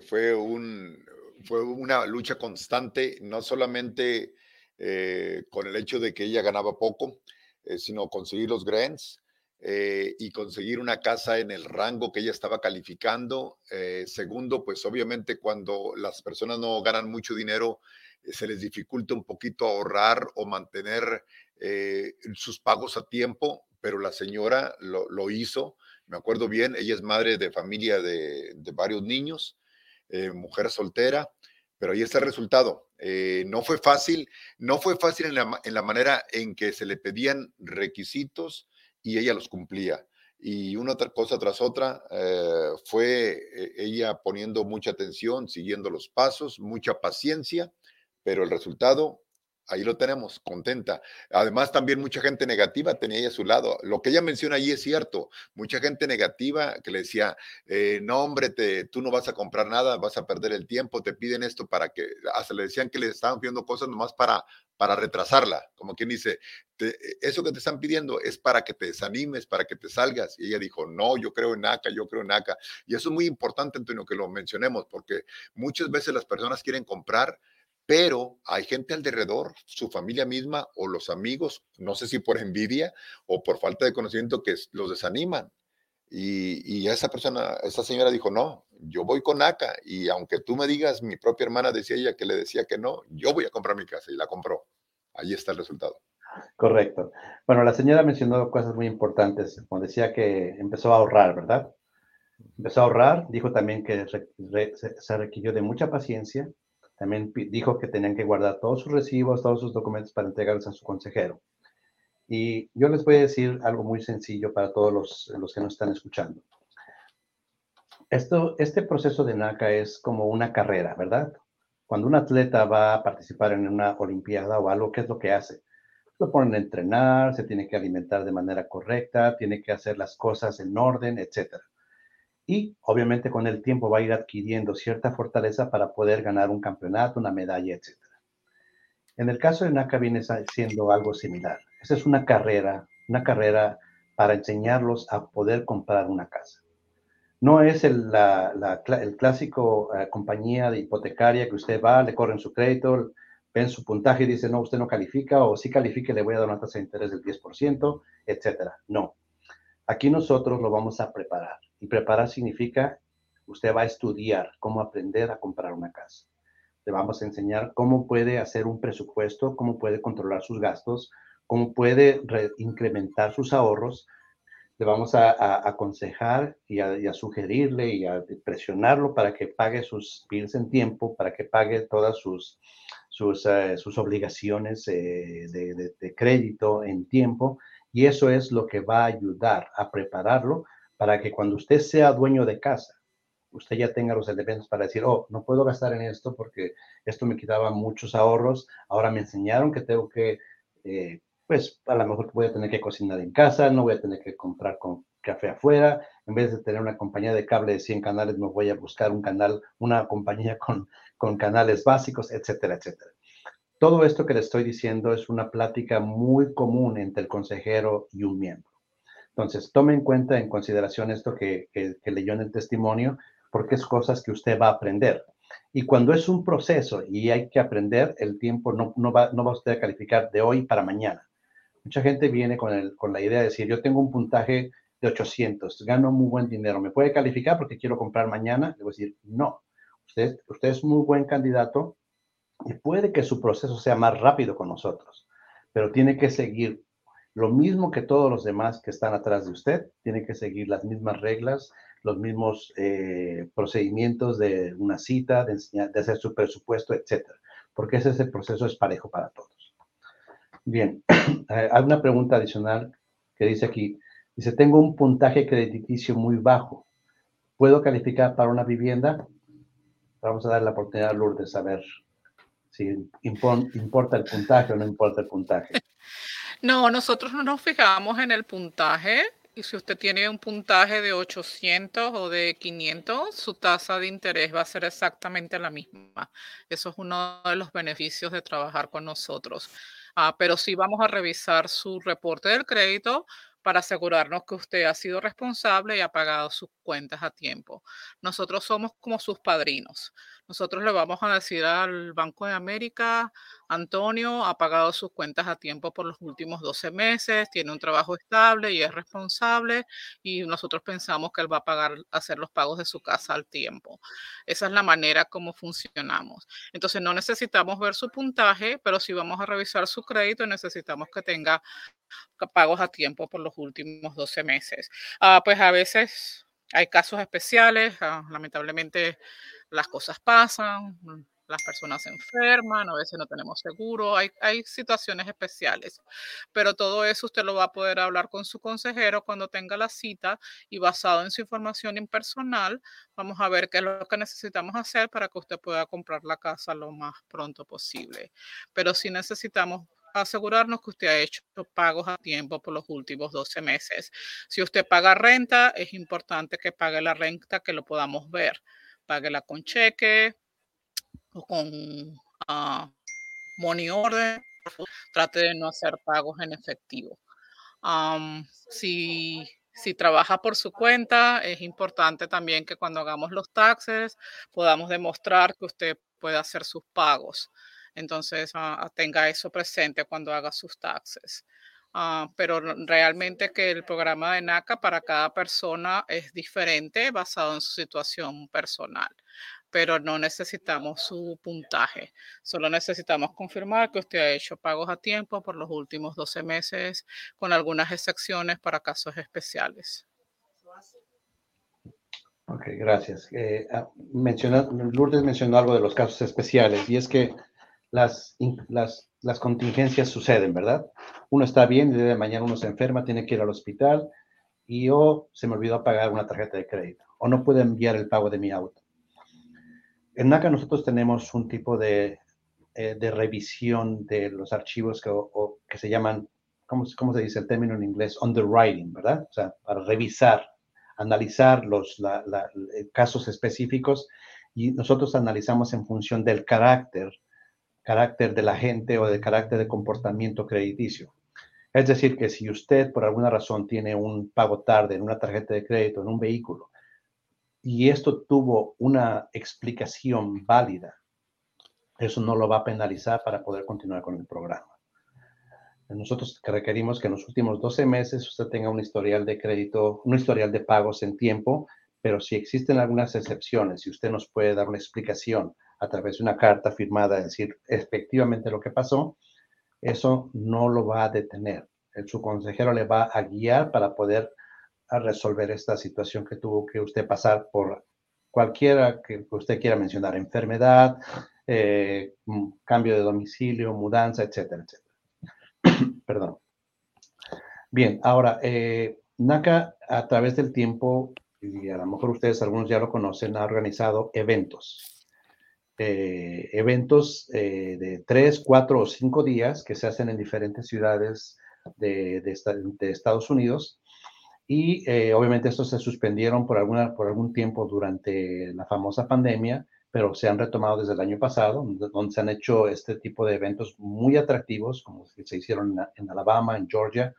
fue, un, fue una lucha constante, no solamente eh, con el hecho de que ella ganaba poco, eh, sino conseguir los grants y conseguir una casa en el rango que ella estaba calificando. segundo, pues obviamente cuando las personas no ganan mucho dinero, se les dificulta un poquito ahorrar o mantener eh, sus pagos a tiempo, pero la señora lo, hizo. Me acuerdo bien, ella es madre de familia de, varios niños, eh, mujer soltera, pero ahí está el resultado. Eh, no fue fácil, no fue fácil en la, manera en que se le pedían requisitos y ella los cumplía. Y una cosa tras otra, fue ella poniendo mucha atención, siguiendo los pasos, mucha paciencia pero el resultado ahí lo tenemos, contenta. Además, también mucha gente negativa tenía ella a su lado. Lo que ella menciona ahí es cierto. Mucha gente negativa que le decía, eh, no, hombre, te, tú no vas a comprar nada, vas a perder el tiempo, te piden esto para que, hasta le decían que le estaban pidiendo cosas nomás para, para retrasarla. Como quien dice, eso que te están pidiendo es para que te desanimes, para que te salgas. Y ella dijo, no, yo creo en ACA, yo creo en ACA. Y eso es muy importante, Antonio, que lo mencionemos, porque muchas veces las personas quieren comprar pero hay gente alrededor, su familia misma o los amigos, no sé si por envidia o por falta de conocimiento que los desaniman. Y, esa persona, esa señora dijo, no, yo voy con ACA y aunque tú me digas, mi propia hermana decía ella que le decía que no, yo voy a comprar mi casa y la compró. Ahí está el resultado. Correcto. Bueno, la señora mencionó cosas muy importantes, como decía que empezó a ahorrar, ¿verdad? Empezó a ahorrar, dijo también que se requirió de mucha paciencia, también dijo que tenían que guardar todos sus recibos, todos sus documentos para entregarlos a su consejero. Y yo les voy a decir algo muy sencillo para todos los, los que nos están escuchando. Esto, este proceso de NACA es como una carrera, ¿verdad? Cuando un atleta va a participar en una olimpiada o algo, ¿qué es lo que hace? Lo ponen a entrenar, se tiene que alimentar de manera correcta, tiene que hacer las cosas en orden, etcétera y obviamente con el tiempo va a ir adquiriendo cierta fortaleza para poder ganar un campeonato, una medalla, etc. En el caso de NACA viene siendo algo similar. Esa es una carrera, una carrera para enseñarlos a poder comprar una casa. No es el, la, el clásico eh, compañía de hipotecaria que usted va, le corren su crédito, ven su puntaje y dice, no, usted no califica o si califique le voy a dar una tasa de interés del 10%, etc. No. Aquí nosotros lo vamos a preparar y preparar significa, usted va a estudiar cómo aprender a comprar una casa. Le vamos a enseñar cómo puede hacer un presupuesto, cómo puede controlar sus gastos, cómo puede incrementar sus ahorros. Le vamos a, aconsejar y a, sugerirle y a presionarlo para que pague sus bills en tiempo, para que pague todas sus, sus, eh, obligaciones eh, de crédito en tiempo. Y eso es lo que va a ayudar a prepararlo para que cuando usted sea dueño de casa, usted ya tenga los elementos para decir, oh, no puedo gastar en esto porque esto me quitaba muchos ahorros, ahora me enseñaron que tengo que, eh, pues a lo mejor voy a tener que cocinar en casa, no voy a tener que comprar café afuera, en vez de tener una compañía de cable de 100 canales, me voy a buscar un canal, una compañía con, con canales básicos, etcétera, etcétera. Todo esto que le estoy diciendo es una plática muy común entre el consejero y un miembro. Entonces, tome en cuenta, en consideración esto que, leyó en el testimonio, porque es cosas que usted va a aprender. Y cuando es un proceso y hay que aprender, el tiempo no, va, no va usted a calificar de hoy para mañana. Mucha gente viene con, la idea de decir, yo tengo un puntaje de 800, gano muy buen dinero, ¿me puede calificar porque quiero comprar mañana? Le voy a decir, no, usted es muy buen candidato, Y puede que su proceso sea más rápido con nosotros, pero tiene que seguir lo mismo que todos los demás que están atrás de usted, tiene que seguir las mismas reglas, los mismos eh, procedimientos de una cita, de, enseñar, de hacer su presupuesto, etcétera, porque ese es el proceso es parejo para todos. Bien, hay una pregunta adicional que dice aquí, dice, tengo un puntaje crediticio muy bajo, ¿puedo calificar para una vivienda? Vamos a dar la oportunidad a Lourdes de saber si importa el puntaje o no importa el puntaje. No, nosotros no nos fijamos en el puntaje. Y si usted tiene un puntaje de 800 o de 500, su tasa de interés va a ser exactamente la misma. Eso es uno de los beneficios de trabajar con nosotros. Ah, pero sí vamos a revisar su reporte del crédito para asegurarnos que usted ha sido responsable y ha pagado sus cuentas a tiempo. Nosotros somos como sus padrinos. Nosotros le vamos a decir al Banco de América, Antonio ha pagado sus cuentas a tiempo por los últimos 12 meses, tiene un trabajo estable y es responsable y nosotros pensamos que él va a pagar, hacer los pagos de su casa al tiempo. Esa es la manera como funcionamos. Entonces no necesitamos ver su puntaje, pero si vamos a revisar su crédito, necesitamos que tenga pagos a tiempo por los últimos 12 meses. Ah, pues a veces hay casos especiales, ah, lamentablemente las cosas pasan, mm, las personas se enferman, a veces no tenemos seguro, hay, hay situaciones especiales, pero todo eso usted lo va a poder hablar con su consejero cuando tenga la cita y basado en su información impersonal, vamos a ver qué es lo que necesitamos hacer para que usted pueda comprar la casa lo más pronto posible. Pero si necesitamos asegurarnos que usted ha hecho pagos a tiempo por los últimos 12 meses. Si usted paga renta, es importante que pague la renta que lo podamos ver. Páguela con cheque o con uh, money order. Trate de no hacer pagos en efectivo. si, si trabaja por su cuenta, es importante también que cuando hagamos los taxes podamos demostrar que usted puede hacer sus pagos. Entonces, uh, tenga eso presente cuando haga sus taxes. Uh, pero realmente que el programa de NACA para cada persona es diferente basado en su situación personal, pero no necesitamos su puntaje, solo necesitamos confirmar que usted ha hecho pagos a tiempo por los últimos 12 meses, con algunas excepciones para casos especiales. Ok, gracias. Eh, ah, Lourdes mencionó algo de los casos especiales y es que las, las, las contingencias suceden, ¿verdad? Uno está bien y de mañana uno se enferma, tiene que ir al hospital y o se me olvidó pagar una tarjeta de crédito o no puedo enviar el pago de mi auto. En NACA nosotros tenemos un tipo de, eh, de revisión de los archivos que, que se llaman, ¿cómo, ¿cómo, se dice el término en inglés? Underwriting, ¿verdad? O sea, para revisar, analizar los casos específicos y nosotros analizamos en función del carácter carácter de la gente o de carácter de comportamiento crediticio. Es decir, que si usted por alguna razón tiene un pago tarde en una tarjeta de crédito, en un vehículo, y esto tuvo una explicación válida, eso no lo va a penalizar para poder continuar con el programa. Nosotros requerimos que en los últimos 12 meses usted tenga un historial de crédito, un historial de pagos en tiempo, pero si existen algunas excepciones, si usted nos puede dar una explicación a través de una carta firmada, decir efectivamente lo que pasó, eso no lo va a detener. El, su consejero le va a guiar para poder resolver esta situación que tuvo que usted pasar por cualquiera que usted quiera mencionar, enfermedad, eh, cambio de domicilio, mudanza, etcétera, etcétera. Perdón. Bien, ahora, eh, NACA a través del tiempo, y a lo mejor ustedes algunos ya lo conocen, ha organizado eventos eh, eventos eh, de tres, cuatro o cinco días que se hacen en diferentes ciudades de, de, Estados Unidos. Y eh, obviamente estos se suspendieron por, alguna, por algún tiempo durante la famosa pandemia, pero se han retomado desde el año pasado, donde se han hecho este tipo de eventos muy atractivos, como se hicieron en, en Alabama, en Georgia.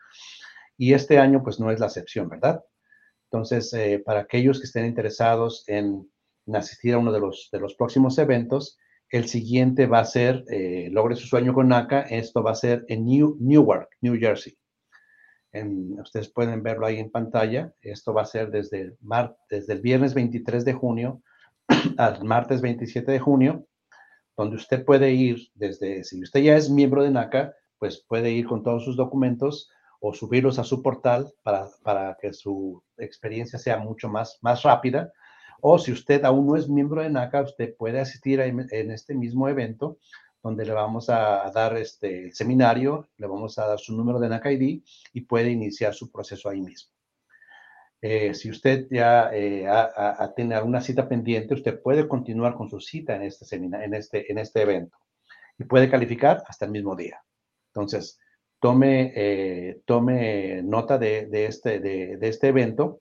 Y este año pues no es la excepción, ¿verdad? Entonces, para aquellos que estén interesados en asistir a uno de los, de los próximos eventos. El siguiente va a ser, eh, logre su sueño con NACA, esto va a ser en New, Newark, New Jersey. ustedes pueden verlo ahí en pantalla. Esto va a ser desde, desde el viernes 23 de junio al martes 27 de junio. donde usted puede ir desde, si usted ya es miembro de NACA, pues puede ir con todos sus documentos o subirlos a su portal para, para que su experiencia sea mucho más, más rápida. O si usted aún no es miembro de NACA, usted puede asistir en este mismo evento donde le vamos a dar este el seminario, le vamos a dar su número de NACA ID y puede iniciar su proceso ahí mismo. Eh, si usted ya eh, tiene alguna cita pendiente, usted puede continuar con su cita en este, en este, en este evento y puede calificar hasta el mismo día. Entonces, tome, eh, nota este, de, este evento.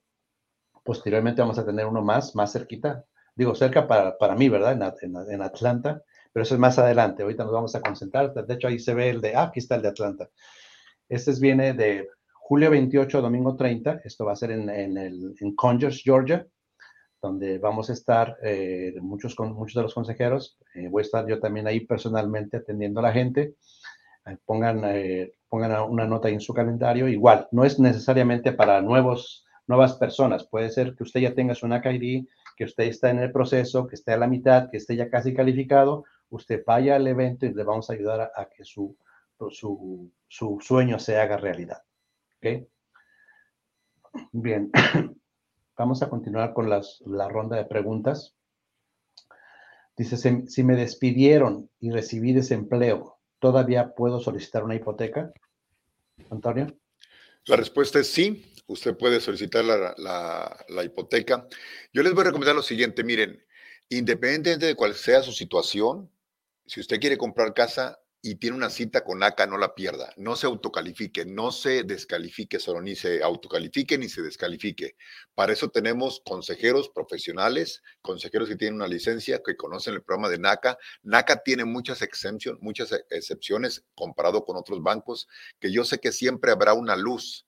Posteriormente vamos a tener uno más, más cerquita. Digo, cerca para, para mí, ¿verdad? En, en, Atlanta, pero eso es más adelante. Ahorita nos vamos a concentrar. De hecho, ahí se ve el de, ah, aquí está el de Atlanta. Este viene de julio 28 domingo 30. Esto va a ser en, en, en Conyers, Georgia, donde vamos a estar eh, muchos, muchos de los consejeros. Eh, voy a estar yo también ahí personalmente atendiendo a la gente. Eh, pongan, eh, pongan una nota en su calendario. Igual, no es necesariamente para nuevos, nuevas personas. Puede ser que usted ya tenga su NACA ID, que usted está en el proceso, que esté a la mitad, que esté ya casi calificado. Usted vaya al evento y le vamos a ayudar a, que su, su, su, sueño se haga realidad. Bien, vamos a continuar con las, la ronda de preguntas. Dice, si me despidieron y recibí desempleo, ¿todavía puedo solicitar una hipoteca? Antonio. La respuesta es sí, usted puede solicitar la, hipoteca. Yo les voy a recomendar lo siguiente, miren, independientemente de cuál sea su situación, si usted quiere comprar casa, y tiene una cita con ACA, no la pierda. No se autocalifique, no se descalifique solo, ni se autocalifique ni se descalifique. Para eso tenemos consejeros profesionales, consejeros que tienen una licencia, que conocen el programa de NACA. NACA tiene muchas muchas excepciones comparado con otros bancos, que yo sé que siempre habrá una luz.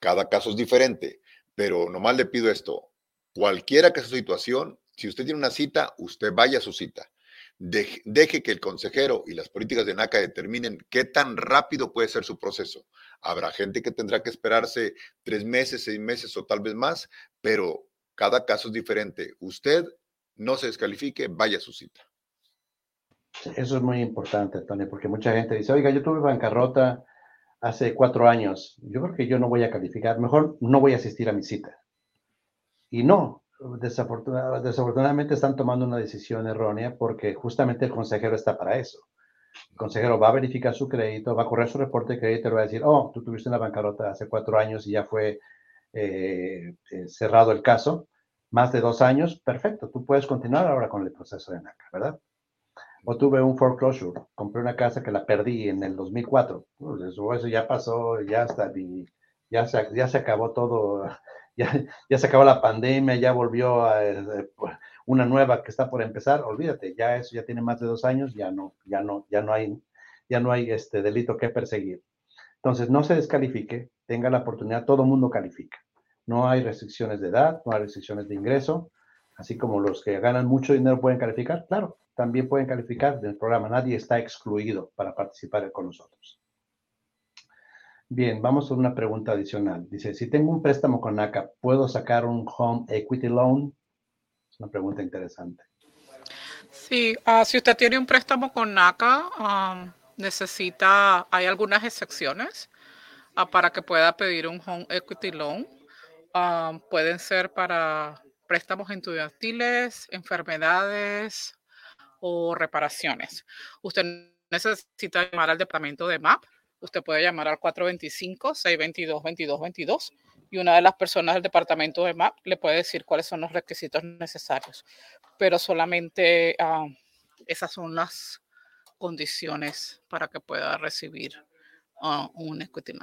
Cada caso es diferente, pero nomás le pido esto. Cualquiera que sea su situación, si usted tiene una cita, usted vaya a su cita deje, que el consejero y las políticas de NACA determinen qué tan rápido puede ser su proceso. Habrá gente que tendrá que esperarse tres meses, seis meses o tal vez más, pero cada caso es diferente. Usted no se descalifique, vaya a su cita. Eso es muy importante, Antonio, porque mucha gente dice, oiga, yo tuve bancarrota hace cuatro años, yo creo que yo no voy a calificar, mejor no voy a asistir a mi cita. Y no, desafortunadamente están tomando una decisión errónea porque justamente el consejero está para eso. El consejero va a verificar su crédito, va a correr su reporte de crédito y va a decir, oh, tú tuviste una bancarrota hace cuatro años y ya fue eh, eh, cerrado el caso, más de dos años, perfecto, tú puedes continuar ahora con el proceso de NACA, ¿verdad? O tuve un foreclosure, compré una casa que la perdí en el 2004, eso, eso ya pasó, ya está, ya se, ya se acabó todo ya, se acabó la pandemia, ya volvió a, eh, pues, una nueva que está por empezar, olvídate, ya eso ya tiene más de dos años, ya no, ya no, ya no hay, ya no hay este delito que perseguir. Entonces, no se descalifique, tenga la oportunidad, todo mundo califica. No hay restricciones de edad, no hay restricciones de ingreso, así como los que ganan mucho dinero pueden calificar, claro, también pueden calificar del programa, nadie está excluido para participar con nosotros. Bien, vamos a una pregunta adicional. Dice, si tengo un préstamo con NACA, ¿puedo sacar un home equity loan? Es una pregunta interesante. Sí, ah, si usted tiene un préstamo con NACA, necesita, hay algunas excepciones ah, para que pueda pedir un home equity loan. pueden ser para préstamos estudiantiles, enfermedades o reparaciones. Usted necesita llamar al departamento de MAP usted puede llamar al 425-622-2222 y una de las personas del departamento de MAP le puede decir cuáles son los requisitos necesarios. Pero solamente ah, esas son las condiciones para que pueda recibir ah, un equity.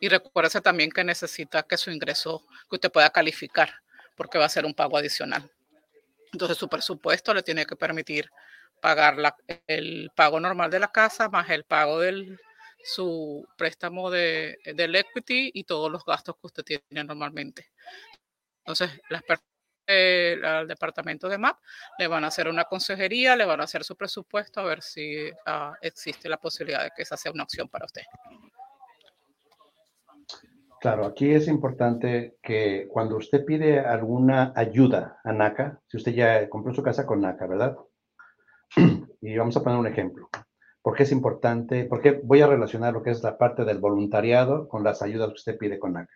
Y recuérdese también que necesita que su ingreso, que usted pueda calificar, porque va a ser un pago adicional. Entonces su presupuesto le tiene que permitir pagar el pago normal de la casa más el pago del su préstamo de, del equity y todos los gastos que usted tiene normalmente. Entonces, las eh, al departamento de MAP le van a hacer una consejería, le van a hacer su presupuesto a ver si ah, existe la posibilidad de que esa sea una opción para usted. Claro, aquí es importante que cuando usted pide alguna ayuda a NACA, si usted ya compró su casa con NACA, ¿verdad? Y vamos a poner un ejemplo. ¿Por qué es importante? ¿Por qué voy a relacionar lo que es la parte del voluntariado con las ayudas que usted pide con NACA?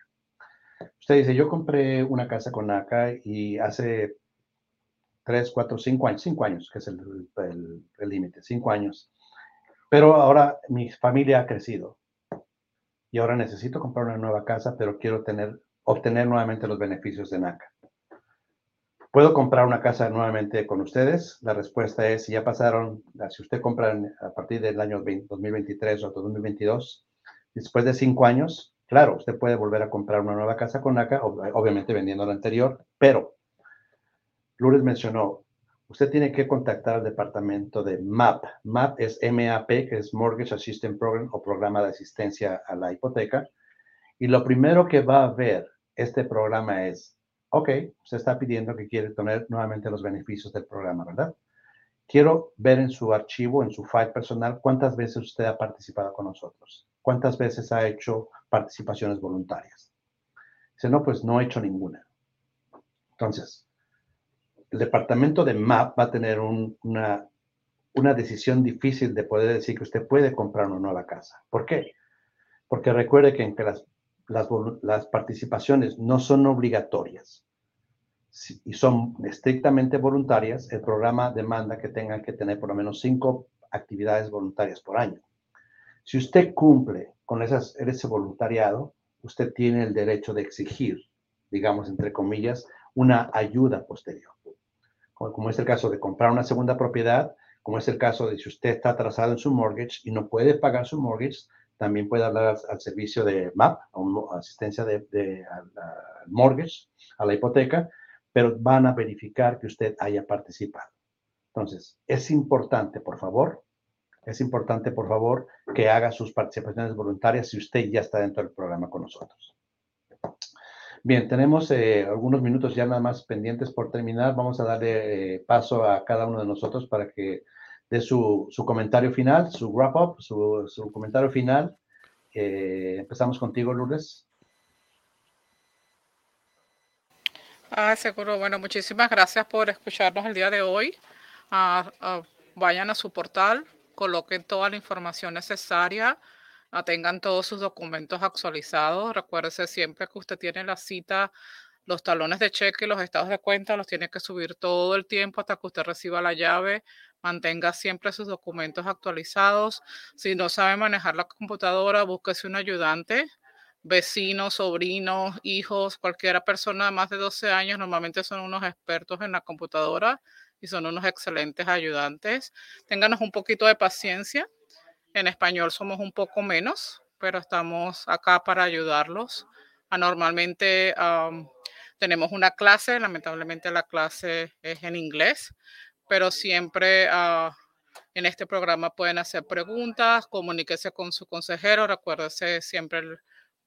Usted dice, yo compré una casa con NACA y hace tres, cuatro, cinco años, cinco años, que es el límite, cinco años. Pero ahora mi familia ha crecido y ahora necesito comprar una nueva casa, pero quiero tener, obtener nuevamente los beneficios de NACA. ¿Puedo comprar una casa nuevamente con ustedes? La respuesta es, si ya pasaron, si usted compra a partir del año 2023 o 2022, después de cinco años, claro, usted puede volver a comprar una nueva casa con NACA, obviamente vendiendo la anterior, pero Lourdes mencionó, usted tiene que contactar al departamento de MAP. MAP es MAP, que es Mortgage Assistance Program o Programa de Asistencia a la Hipoteca. Y lo primero que va a ver este programa es, ok, usted está pidiendo que quiere tener nuevamente los beneficios del programa, ¿verdad? Quiero ver en su archivo, en su file personal, cuántas veces usted ha participado con nosotros, cuántas veces ha hecho participaciones voluntarias. Dice, no, pues no he hecho ninguna. Entonces, el departamento de MAP va a tener una, una decisión difícil de poder decir que usted puede comprar una nueva casa. ¿Por qué? Porque recuerde que, las, las, las, participaciones no son obligatorias y son estrictamente voluntarias, el programa demanda que tengan que tener por lo menos cinco actividades voluntarias por año. Si usted cumple con esas, ese voluntariado, usted tiene el derecho de exigir, digamos, entre comillas, una ayuda posterior como es el caso de comprar una segunda propiedad, como es el caso de si usted está atrasado en su mortgage y no puede pagar su mortgage, también puede hablar al, servicio de MAP, a asistencia de, al, mortgage, a la hipoteca, pero van a verificar que usted haya participado. Entonces, es importante, por favor, es importante, por favor, que haga sus participaciones voluntarias si usted ya está dentro del programa con nosotros. Bien, tenemos eh, algunos minutos ya nada más pendientes por terminar. Vamos a darle eh, paso a cada uno de nosotros para que dé su, comentario final, su wrap-up, su, comentario final. Eh, empezamos contigo, Lourdes. Ah, seguro. Bueno, muchísimas gracias por escucharnos el día de hoy. Ah, ah, vayan a su portal, coloquen toda la información necesaria tengan todos sus documentos actualizados. Recuérdese siempre que usted tiene la cita, los talones de cheque y los estados de cuenta, los tiene que subir todo el tiempo hasta que usted reciba la llave. Mantenga siempre sus documentos actualizados. Si no sabe manejar la computadora, búsquese un ayudante vecinos, sobrinos, hijos, cualquiera persona de más de 12 años, normalmente son unos expertos en la computadora y son unos excelentes ayudantes. Ténganos un poquito de paciencia. En español somos un poco menos, pero estamos acá para ayudarlos. Ah, normalmente tenemos una clase, lamentablemente la clase es en inglés, pero siempre ah, en este programa pueden hacer preguntas, comuníquese con su consejero, recuérdese siempre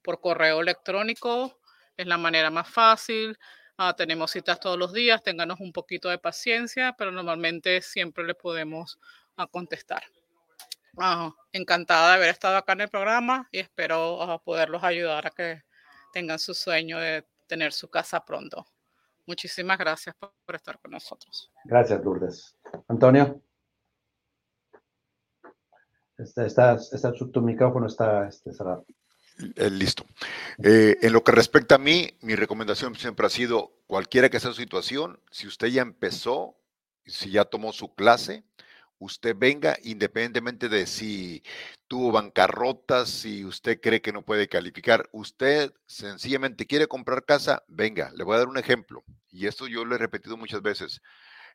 por correo electrónico, es la manera más fácil. Ah, tenemos citas todos los días, ténganos un poquito de paciencia, pero normalmente siempre le podemos contestar encantada de haber estado acá en el programa y espero poderlos ayudar a que tengan su sueño de tener su casa pronto. Muchísimas gracias por, estar con nosotros. Gracias, Lourdes. Antonio. Está, tu micrófono está este, cerrado. Eh, listo. Eh, en lo que respecta a mí, mi recomendación siempre ha sido, cualquiera que sea su situación, si usted ya empezó, si ya tomó su clase, usted venga independientemente de si tuvo bancarrotas, si usted cree que no puede calificar, usted sencillamente quiere comprar casa, venga, le voy a dar un ejemplo. Y esto yo lo he repetido muchas veces.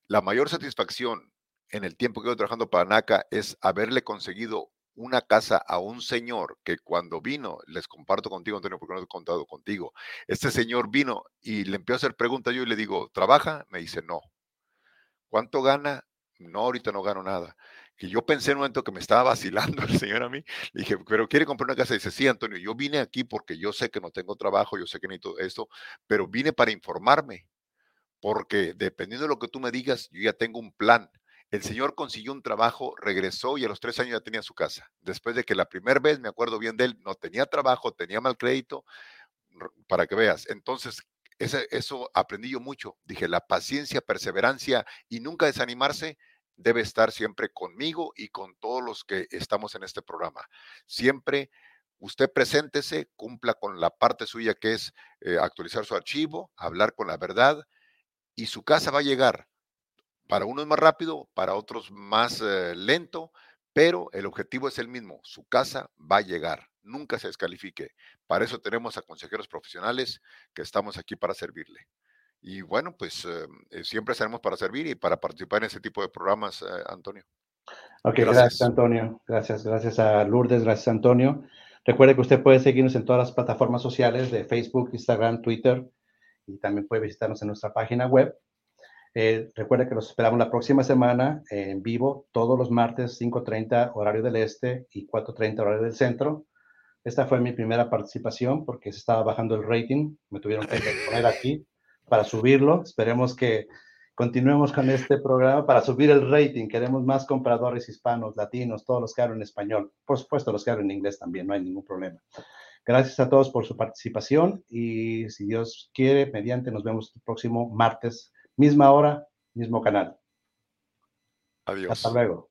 La mayor satisfacción en el tiempo que he trabajando para NACA es haberle conseguido una casa a un señor que cuando vino, les comparto contigo, Antonio, porque no he contado contigo, este señor vino y le empezó a hacer preguntas yo y le digo, ¿trabaja? Me dice, no. ¿Cuánto gana? No, ahorita no gano nada. Que yo pensé en un momento que me estaba vacilando el señor a mí. Le dije, pero quiere comprar una casa. Y dice, sí, Antonio, yo vine aquí porque yo sé que no tengo trabajo, yo sé que necesito esto, pero vine para informarme. Porque dependiendo de lo que tú me digas, yo ya tengo un plan. El señor consiguió un trabajo, regresó y a los tres años ya tenía su casa. Después de que la primera vez, me acuerdo bien de él, no tenía trabajo, tenía mal crédito, para que veas. Entonces, eso aprendí yo mucho. Dije, la paciencia, perseverancia y nunca desanimarse debe estar siempre conmigo y con todos los que estamos en este programa. Siempre usted preséntese, cumpla con la parte suya que es eh, actualizar su archivo, hablar con la verdad y su casa va a llegar. Para unos más rápido, para otros más eh, lento, pero el objetivo es el mismo. Su casa va a llegar. Nunca se descalifique. Para eso tenemos a consejeros profesionales que estamos aquí para servirle. Y bueno, pues eh, eh, siempre estaremos para servir y para participar en ese tipo de programas, Antonio. Ok, gracias. Antonio. Gracias, gracias a Lourdes, gracias, Antonio. Recuerde que usted puede seguirnos en todas las plataformas sociales de Facebook, Instagram, Twitter y también puede visitarnos en nuestra página web. Eh, recuerde que nos esperamos la próxima semana en vivo, todos los martes, 5.30 horario del este y 4.30 horario del centro. Esta fue mi primera participación porque se estaba bajando el rating. Me tuvieron que poner aquí para subirlo. Esperemos que continuemos con este programa para subir el rating. Queremos más compradores hispanos, latinos, todos los que hablan español. Por supuesto, los que hablan inglés también, no hay ningún problema. Gracias a todos por su participación y si Dios quiere, mediante, nos vemos el próximo martes, misma hora, mismo canal. Adiós. Hasta luego.